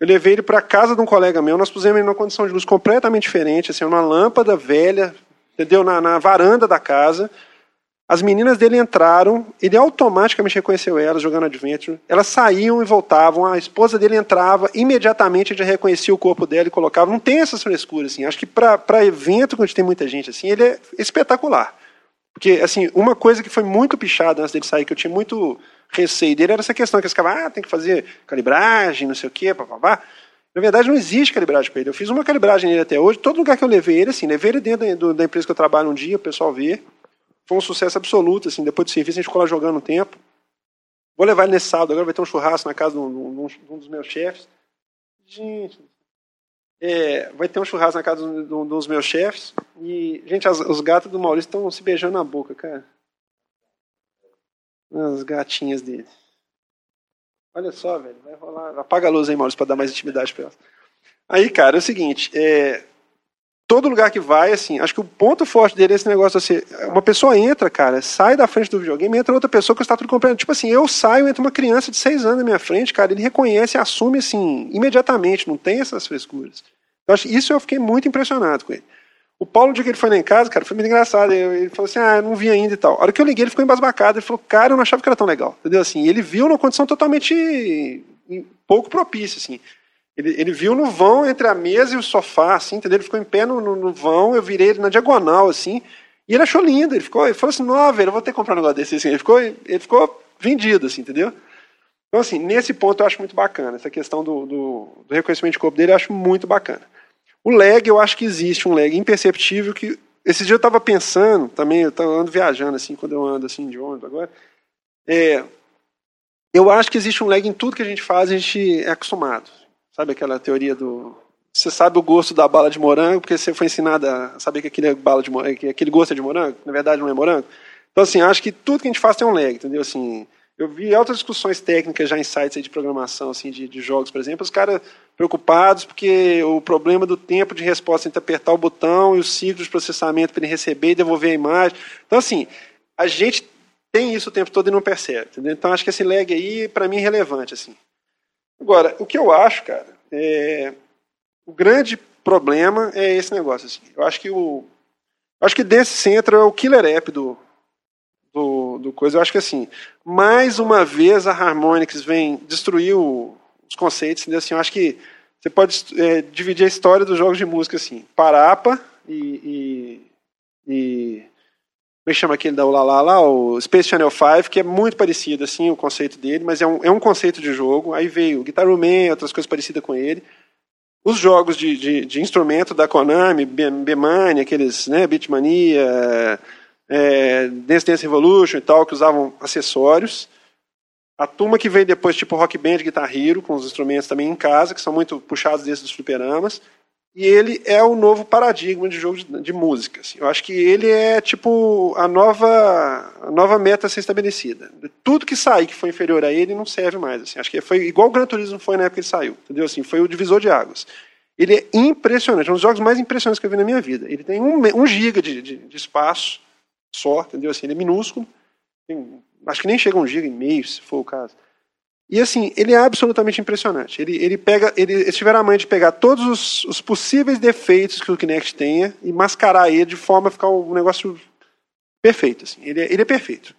Eu levei ele para casa de um colega meu, nós pusemos ele numa condição de luz completamente diferente, assim, uma lâmpada velha, entendeu? Na, na varanda da casa. As meninas dele entraram, ele automaticamente reconheceu elas jogando Adventure. Elas saíam e voltavam, a esposa dele entrava, imediatamente ele já reconhecia o corpo dela e colocava. Não tem essas frescuras, assim. Acho que para evento, quando tem muita gente assim, ele é espetacular. Porque, assim, uma coisa que foi muito pichada antes dele sair, que eu tinha muito receio dele, era essa questão que eles ficavam, ah, tem que fazer calibragem, não sei o quê, papapá. Na verdade, não existe calibragem para ele. Eu fiz uma calibragem nele até hoje. Todo lugar que eu levei ele, assim, levei ele dentro da, empresa que eu trabalho um dia, o pessoal vê. Foi um sucesso absoluto, assim, depois do serviço, a gente ficou lá jogando um tempo. Vou levar ele nesse sábado, agora vai ter um churrasco na casa de um, de um dos meus chefes. Gente, é, vai ter um churrasco na casa dos meus chefes. E, gente, as, os gatos do Maurício estão se beijando na boca, cara. As gatinhas dele. Olha só, velho. Vai rolar. Apaga a luz aí, Maurício, para dar mais intimidade para elas. Aí, cara, é o seguinte. É, todo lugar que vai, assim, acho que o ponto forte dele é esse negócio assim, uma pessoa entra, cara, sai da frente do videogame, entra outra pessoa que está tudo comprando. Tipo assim, eu saio, entra uma criança de seis anos na minha frente, cara, ele reconhece, assume assim, imediatamente, não tem essas frescuras. Eu acho, isso eu fiquei muito impressionado com ele. O Paulo, no dia que ele foi lá em casa, cara, foi muito engraçado. Ele falou assim: ah, não vi ainda e tal. A hora que eu liguei, ele ficou embasbacado. Ele falou: cara, eu não achava que era tão legal. Entendeu? Assim, ele viu numa condição totalmente pouco propícia, assim. Ele, ele, viu no vão entre a mesa e o sofá, assim, entendeu? Ele ficou em pé no, no, no vão, eu virei ele na diagonal, assim, e ele achou lindo. Ele, ficou, ele falou assim, não, velho, eu vou ter que comprar um negócio desse. Assim. Ele, ficou, ele ficou vendido, assim, entendeu? Então, assim, nesse ponto eu acho muito bacana. Essa questão do, do, do reconhecimento de corpo dele eu acho muito bacana. O lag, eu acho que existe um lag imperceptível que... Esse dia eu estava pensando, também, eu ando viajando, assim, quando eu ando, assim, de ônibus agora, é, eu acho que existe um lag em tudo que a gente faz, a gente é acostumado. Sabe aquela teoria do. Você sabe o gosto da bala de morango porque você foi ensinado a saber que aquele, é bala de morango, que aquele gosto é de morango, na verdade não é morango. Então, assim, acho que tudo que a gente faz tem um lag, entendeu? Assim, eu vi altas discussões técnicas já em sites de programação, assim, de, de jogos, por exemplo, os caras preocupados porque o problema do tempo de resposta entre apertar o botão e o ciclo de processamento para ele receber e devolver a imagem. Então, assim, a gente tem isso o tempo todo e não percebe. Entendeu? Então acho que esse lag aí, para mim, é relevante. Assim. Agora, o que eu acho, cara, é... o grande problema é esse negócio. Assim. Eu acho que o. Acho que desse centro é o killer app do, do, do coisa. Eu acho que assim, mais uma vez a Harmonix vem destruir o, os conceitos. Entendeu? Assim, eu acho que você pode é, dividir a história dos jogos de música assim: Parapa e. e, e como é chama aquele da Ulala lá? O Space Channel 5, que é muito parecido assim o conceito dele, mas é um, é um conceito de jogo. Aí veio Guitar Man, outras coisas parecidas com ele. Os jogos de, de, de instrumento da Konami, B-Mania, aqueles, né, Beatmania, é, Dance Dance Revolution e tal, que usavam acessórios. A turma que veio depois, tipo Rock Band, Guitar Hero, com os instrumentos também em casa, que são muito puxados desses dos fliperamas. E ele é o novo paradigma de jogo de, de música. Assim. Eu acho que ele é tipo a nova, a nova meta a ser estabelecida. Tudo que sair que foi inferior a ele não serve mais. Assim. Acho que foi igual o Gran Turismo foi na época que ele saiu. Entendeu? Assim, foi o divisor de águas. Ele é impressionante, é um dos jogos mais impressionantes que eu vi na minha vida. Ele tem um, um giga de, de, de espaço só, entendeu? Assim, ele é minúsculo. Tem, acho que nem chega a um giga e meio, se for o caso. E assim, ele é absolutamente impressionante. Ele, ele pega, ele, eles tiveram a mãe de pegar todos os, os, possíveis defeitos que o Kinect tenha e mascarar ele de forma a ficar um negócio perfeito. Assim. Ele, é, ele é perfeito.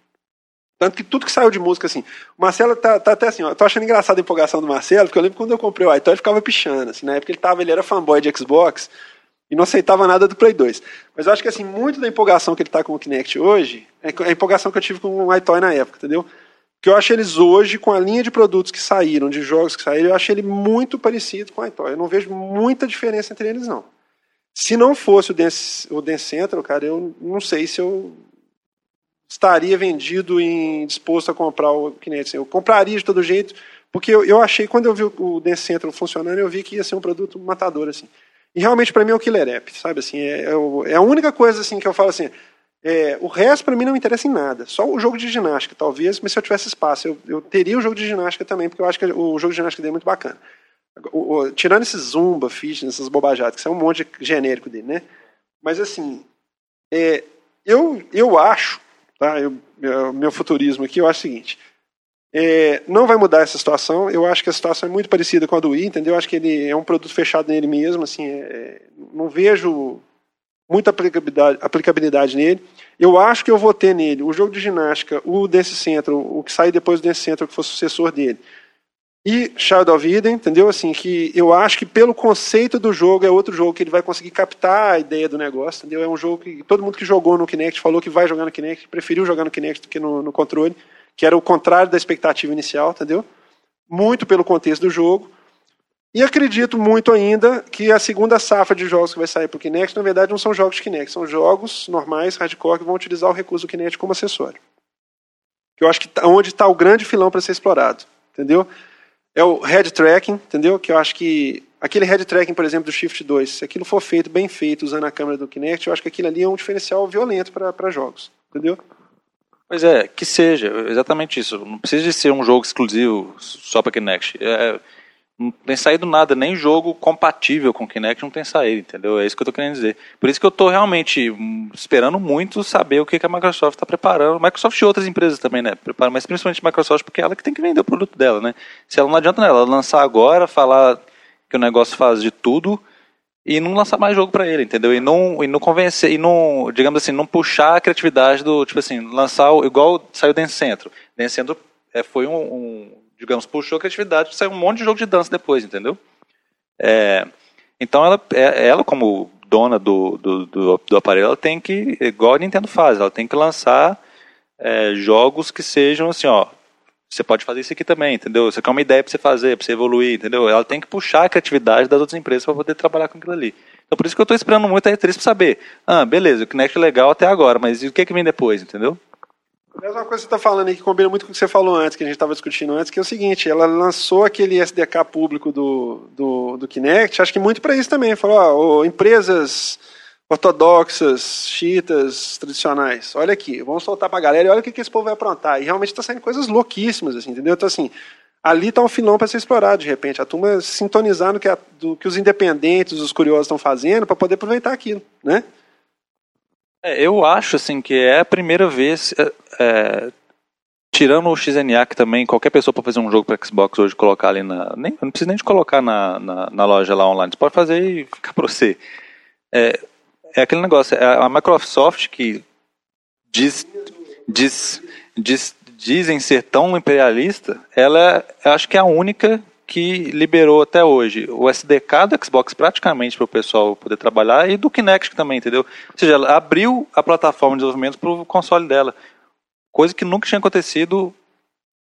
Tanto que tudo que saiu de música, assim. O Marcelo tá, tá até assim, ó, tô achando engraçado a empolgação do Marcelo, porque eu lembro quando eu comprei o iToy, ele ficava pichando, assim, na época ele tava, ele era fanboy de Xbox e não aceitava nada do Play 2. Mas eu acho que assim, muito da empolgação que ele tá com o Kinect hoje é a empolgação que eu tive com o iToy na época, entendeu? Que eu acho eles hoje, com a linha de produtos que saíram, de jogos que saíram, eu acho ele muito parecido com a iToy. Eu não vejo muita diferença entre eles, não. Se não fosse o Dance, o Dance Central, cara, eu não sei se eu estaria vendido e disposto a comprar o Kinect. Eu compraria de todo jeito, porque eu, eu achei, quando eu vi o Dance Central funcionando, eu vi que ia ser um produto matador, assim. E realmente, para mim, é o killer app, sabe? Assim, é, é, é a única coisa assim que eu falo assim, é, o resto para mim não interessa em nada. Só o jogo de ginástica, talvez, mas se eu tivesse espaço, eu, eu teria o jogo de ginástica também, porque eu acho que o jogo de ginástica dele é muito bacana. O, o, tirando esses zumba, fitness, essas bobajadas, que são um monte de genérico dele, né? Mas assim, é, eu, eu acho, tá? Eu, meu, meu futurismo aqui, eu acho o seguinte. É, não vai mudar essa situação. Eu acho que a situação é muito parecida com a do Wii, entendeu? Eu acho que ele é um produto fechado nele mesmo. Assim, é, não vejo muita aplicabilidade, aplicabilidade nele. Eu acho que eu vou ter nele o jogo de ginástica, o Dance Central, o que sair depois do Dance Central, que for sucessor dele. E Shadow of Eden, entendeu? Assim, que eu acho que pelo conceito do jogo é outro jogo que ele vai conseguir captar a ideia do negócio, entendeu? É um jogo que todo mundo que jogou no Kinect falou que vai jogar no Kinect, preferiu jogar no Kinect do que no, no controle, que era o contrário da expectativa inicial, entendeu? Muito pelo contexto do jogo. E acredito muito ainda que a segunda safra de jogos que vai sair para o Kinect, na verdade, não são jogos de Kinect, são jogos normais, hardcore, que vão utilizar o recurso do Kinect como acessório. Que eu acho que tá, onde está o grande filão para ser explorado, entendeu? É o head tracking, entendeu? Que eu acho que aquele head tracking, por exemplo, do Shift 2, se aquilo for feito, bem feito, usando a câmera do Kinect, eu acho que aquilo ali é um diferencial violento para jogos, entendeu? Pois é, que seja, exatamente isso. Não precisa de ser um jogo exclusivo só para Kinect. É, não tem saído nada, nem jogo compatível com o Kinect não tem saído, entendeu? É isso que eu estou querendo dizer. Por isso que eu estou realmente hum, esperando muito saber o que, que a Microsoft está preparando. Microsoft e outras empresas também, né? Preparam, mas principalmente a Microsoft, porque é ela que tem que vender o produto dela, né? Se ela não adianta nela lançar agora, falar que o negócio faz de tudo e não lançar mais jogo para ele, entendeu? E não, e não convencer, e não, digamos assim, não puxar a criatividade do, tipo assim, lançar o, igual saiu Dance Centro. Dance Centro é, foi um, um digamos, puxou a criatividade, saiu um monte de jogo de dança depois, entendeu? É, então ela, é, ela como dona do, do, do, do, aparelho, ela tem que, igual a Nintendo faz, ela tem que lançar é, jogos que sejam assim, ó, você pode fazer isso aqui também, entendeu? Você quer uma ideia para você fazer, para você evoluir, entendeu? Ela tem que puxar a criatividade das outras empresas para poder trabalhar com aquilo ali. Então por isso que eu estou esperando muito a E3 para saber, ah, beleza, o Kinect é legal até agora, mas o que, é que vem depois, entendeu? Aliás, uma coisa que você está falando aí que combina muito com o que você falou antes, que a gente estava discutindo antes, que é o seguinte, ela lançou aquele SDK público do, do, do Kinect, acho que muito para isso também, falou, ó, empresas ortodoxas, chiitas, tradicionais, olha aqui, vamos soltar para a galera e olha o que, que esse povo vai aprontar. E realmente está saindo coisas louquíssimas, assim, entendeu? Então, assim, ali está um filão para ser explorado, de repente. A turma sintonizar no que, a, do, que os independentes, os curiosos estão fazendo para poder aproveitar aquilo, né? É, eu acho assim que é a primeira vez, é, é, tirando o XNA, que também qualquer pessoa pode fazer um jogo para Xbox hoje colocar ali na. Nem, não precisa nem de colocar na, na, na, loja lá online, você pode fazer e ficar para você. É, é aquele negócio, é a Microsoft que diz, diz, diz, dizem ser tão imperialista, ela acho que é a única que liberou até hoje o SDK do Xbox praticamente para o pessoal poder trabalhar e do Kinect também, entendeu? Ou seja, ela abriu a plataforma de desenvolvimento para o console dela. Coisa que nunca tinha acontecido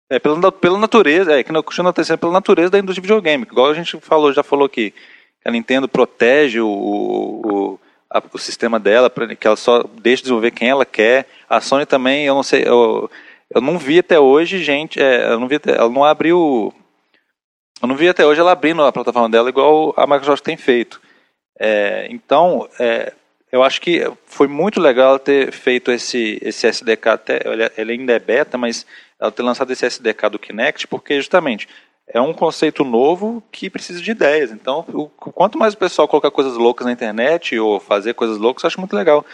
é, pela, pela natureza, é, que não tinha acontecido pela natureza da indústria de videogame. Igual a gente falou, já falou aqui, que a Nintendo protege o, o, a, o sistema dela, que ela só deixa de desenvolver quem ela quer. A Sony também, eu não sei, eu, eu não vi até hoje, gente, é, eu não vi, ela não abriu eu não vi até hoje ela abrindo a plataforma dela igual a Microsoft tem feito. É, então, é, eu acho que foi muito legal ter feito esse, esse SDK, até, ele ainda é beta, mas ela ter lançado esse SDK do Kinect, porque justamente é um conceito novo que precisa de ideias. Então, o, quanto mais o pessoal colocar coisas loucas na internet ou fazer coisas loucas, eu acho muito legal.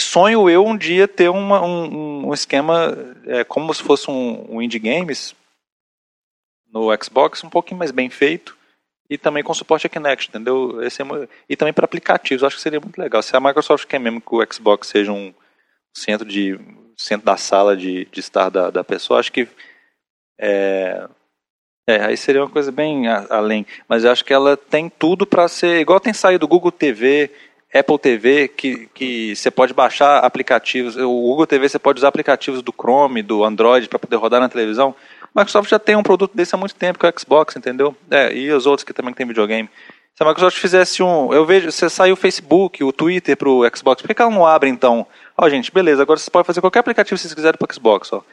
Sonho eu um dia ter uma, um, um esquema é, como se fosse um, um indie games, no Xbox um pouquinho mais bem feito e também com suporte a Kinect, entendeu? Esse é, e também para aplicativos, acho que seria muito legal. Se a Microsoft quer mesmo que o Xbox seja um centro de centro da sala de, de estar da, da pessoa, acho que é, é, aí seria uma coisa bem a, além. Mas acho que ela tem tudo para ser igual tem saído do Google TV, Apple TV, que, que você pode baixar aplicativos. O Google TV você pode usar aplicativos do Chrome, do Android para poder rodar na televisão. Microsoft já tem um produto desse há muito tempo, que é o Xbox, entendeu? É, e os outros que também tem videogame. Se a Microsoft fizesse um. Eu vejo, você saiu o Facebook, o Twitter pro Xbox, por que ela não abre então? Ó, gente, beleza, agora você pode fazer qualquer aplicativo que vocês quiserem pro Xbox, ó.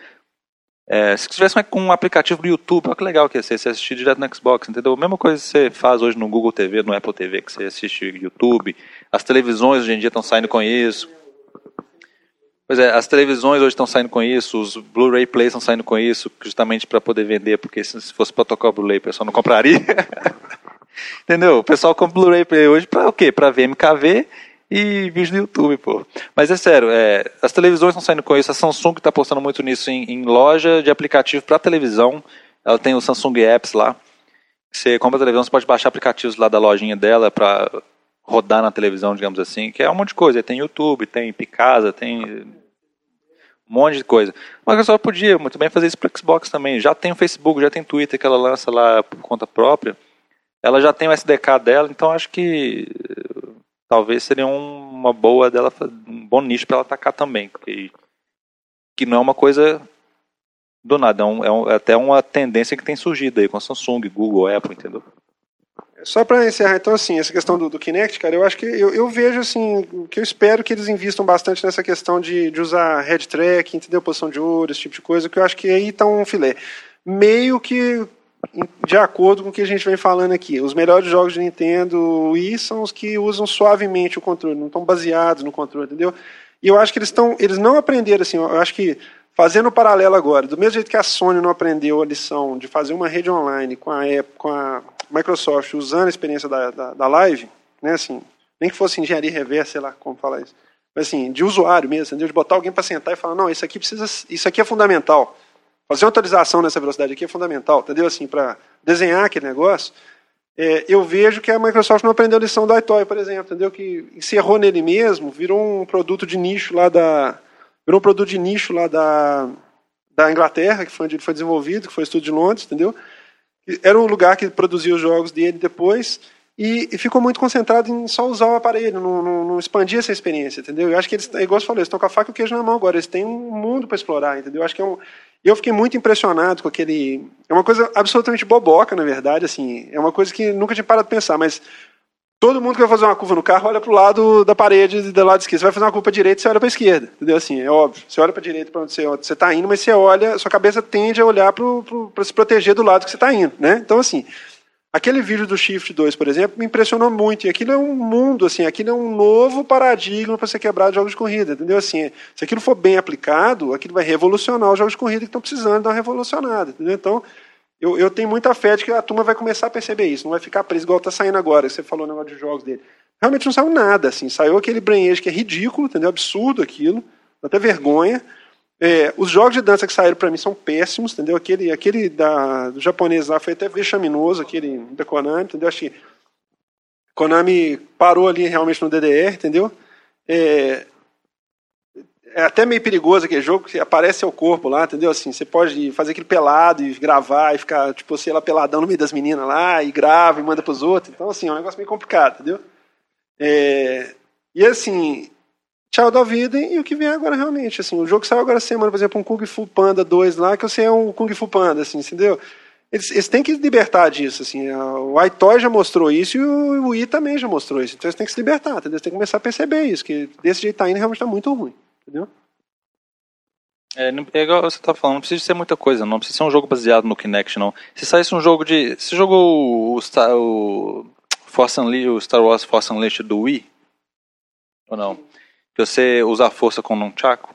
É, se tivesse um aplicativo do YouTube, olha que legal que ia ser, você assistir direto no Xbox, entendeu? A mesma coisa que você faz hoje no Google TV, no Apple TV, que você assiste YouTube. As televisões hoje em dia estão saindo com isso. Pois é, as televisões hoje estão saindo com isso, os Blu-ray Plays estão saindo com isso, justamente para poder vender, porque se fosse protocolo Blu-ray, o pessoal não compraria. Entendeu? O pessoal compra Blu-ray Play hoje para o quê? Para ver MKV e vídeo no YouTube, pô. Mas é sério, é, as televisões estão saindo com isso, a Samsung está postando muito nisso em, em loja de aplicativo para televisão. Ela tem o Samsung Apps lá. Você compra a televisão, você pode baixar aplicativos lá da lojinha dela para rodar na televisão, digamos assim, que é um monte de coisa. Tem YouTube, tem Picasa, tem um monte de coisa. A Microsoft podia muito bem fazer isso para Xbox também. Já tem o Facebook, já tem Twitter que ela lança lá por conta própria. Ela já tem o SDK dela, então acho que talvez seria uma boa dela, um bom nicho para ela atacar também, que, que não é uma coisa do nada, é, é, um, é até uma tendência que tem surgido aí com a Samsung, Google, Apple, entendeu? Só para encerrar, então, assim, essa questão do, do, Kinect, cara, eu acho que eu, eu, vejo, assim, que eu espero que eles invistam bastante nessa questão de, de usar head track, entendeu? Posição de ouro, esse tipo de coisa, que eu acho que aí tá um filé. Meio que de acordo com o que a gente vem falando aqui. Os melhores jogos de Nintendo Wii são os que usam suavemente o controle, não estão baseados no controle, entendeu? E eu acho que eles estão, eles não aprenderam assim, eu acho que fazendo o paralelo agora, do mesmo jeito que a Sony não aprendeu a lição de fazer uma rede online com a, com a Microsoft usando a experiência da, da, da live, né, assim, nem que fosse engenharia reversa, sei lá como falar isso, mas assim, de usuário mesmo, entendeu? de botar alguém para sentar e falar, não, isso aqui precisa, isso aqui é fundamental. Fazer uma atualização nessa velocidade aqui é fundamental, entendeu? Assim, para desenhar aquele negócio, é, eu vejo que a Microsoft não aprendeu a lição do iToy, por exemplo, entendeu? Que encerrou nele mesmo, virou um produto de nicho lá da, virou um produto de nicho lá da, da Inglaterra, que foi onde ele foi desenvolvido, que foi estudo de Londres, entendeu? Era um lugar que produzia os jogos dele depois e, e ficou muito concentrado em só usar o aparelho, não, não, não expandir essa experiência, entendeu? Eu acho que eles, igual você falou, eles estão com a faca e o queijo na mão agora, eles têm um mundo para explorar, entendeu? Eu acho que é um, eu fiquei muito impressionado com aquele. É uma coisa absolutamente boboca, na verdade, assim. É uma coisa que nunca tinha parado de pensar, mas todo mundo que vai fazer uma curva no carro olha para o lado da parede do lado esquerdo. Você vai fazer uma curva para direita, você olha para a esquerda, entendeu? Assim, é óbvio. Você olha para a direita para onde você está indo, mas você olha, sua cabeça tende a olhar para se proteger do lado que você está indo, né? Então, assim, aquele vídeo do Shift 2, por exemplo, me impressionou muito. E aquilo é um mundo, assim, aquilo é um novo paradigma para você quebrar jogos de corrida, entendeu? Assim, se aquilo for bem aplicado, aquilo vai revolucionar os jogos de corrida que estão precisando dar uma revolucionada, entendeu? Então, eu, eu tenho muita fé de que a turma vai começar a perceber isso, não vai ficar preso igual está saindo agora. Você falou o negócio de jogos dele. realmente não saiu nada, assim. Saiu aquele Brain Age que é ridículo, entendeu? Absurdo aquilo, até vergonha. É, os jogos de dança que saíram para mim são péssimos, entendeu? Aquele, aquele da, do japonês lá foi até vexaminoso, aquele da Konami, entendeu? Acho que Konami parou ali realmente no DDR, entendeu? É, é até meio perigoso aquele jogo, que aparece seu corpo lá, entendeu? Assim, você pode fazer aquele pelado e gravar e ficar, tipo, sei lá, peladão no meio das meninas lá, e grava e manda pros outros. Então, assim, é um negócio meio complicado, entendeu? É, e assim, Child of Eden e o que vem agora realmente, assim, o jogo saiu agora semana, por exemplo, um Kung Fu Panda 2 lá, que você é um Kung Fu Panda, assim, entendeu? Eles, eles têm que libertar disso, assim, o Aitoy já mostrou isso e o, o I também já mostrou isso, então eles têm que se libertar, entendeu? Eles têm que começar a perceber isso, que desse jeito tá indo realmente tá muito ruim, entendeu? É, é igual você tá falando, não precisa ser muita coisa, não precisa ser um jogo baseado no Kinect, não. Se saísse um jogo de. Você jogou o, Star, o, Force Unleashed, o Star Wars Force Unleashed do Wii? Ou não? que você usa a força com um chaco.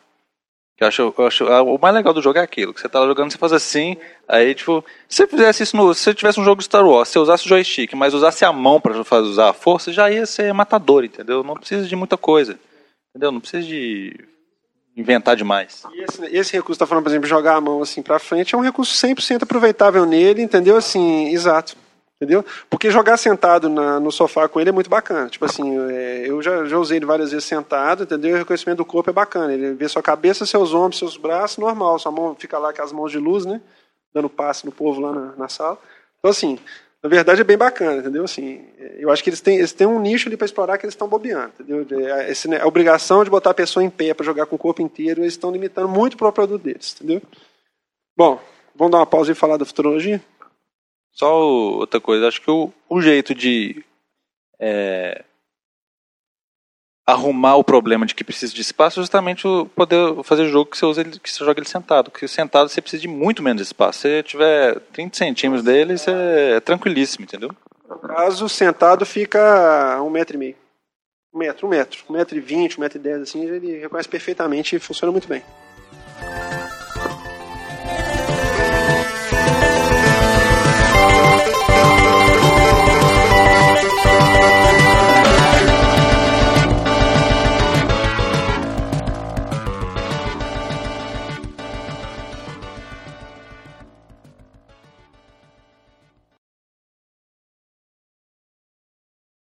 Que eu acho, eu acho, o mais legal do jogo é aquilo, que você tá jogando, você faz assim, aí tipo, se fizesse isso no, se tivesse um jogo de Star Wars, se usasse o joystick, mas usasse a mão para usar a força, já ia ser matador, entendeu? Não precisa de muita coisa. Entendeu? Não precisa de inventar demais. E esse, esse recurso tá falando, por exemplo, jogar a mão assim para frente, é um recurso 100% aproveitável nele, entendeu? Assim, exato. Entendeu? Porque jogar sentado na, no sofá com ele é muito bacana. Tipo assim, é, eu já, já usei ele várias vezes sentado, entendeu? o reconhecimento do corpo é bacana. Ele vê sua cabeça, seus ombros, seus braços, normal. Sua mão fica lá com as mãos de luz, né? Dando passe no povo lá na, na sala. Então, assim, na verdade é bem bacana, entendeu? Assim, eu acho que eles têm, eles têm um nicho ali para explorar que eles estão bobeando, entendeu? É, esse, né, a obrigação de botar a pessoa em pé para jogar com o corpo inteiro, eles estão limitando muito o produto deles, entendeu? Bom, vamos dar uma pausa e falar da futurologia? Só outra coisa, acho que o, o jeito de é, arrumar o problema de que precisa de espaço justamente o poder fazer jogo que você usa ele, que você joga ele sentado. Porque sentado você precisa de muito menos espaço. Se tiver 30 centímetros dele, você é tranquilíssimo, entendeu? No caso, sentado fica um metro e meio. Um metro, um metro. Um metro e vinte, um metro e dez, assim, ele reconhece perfeitamente e funciona muito bem.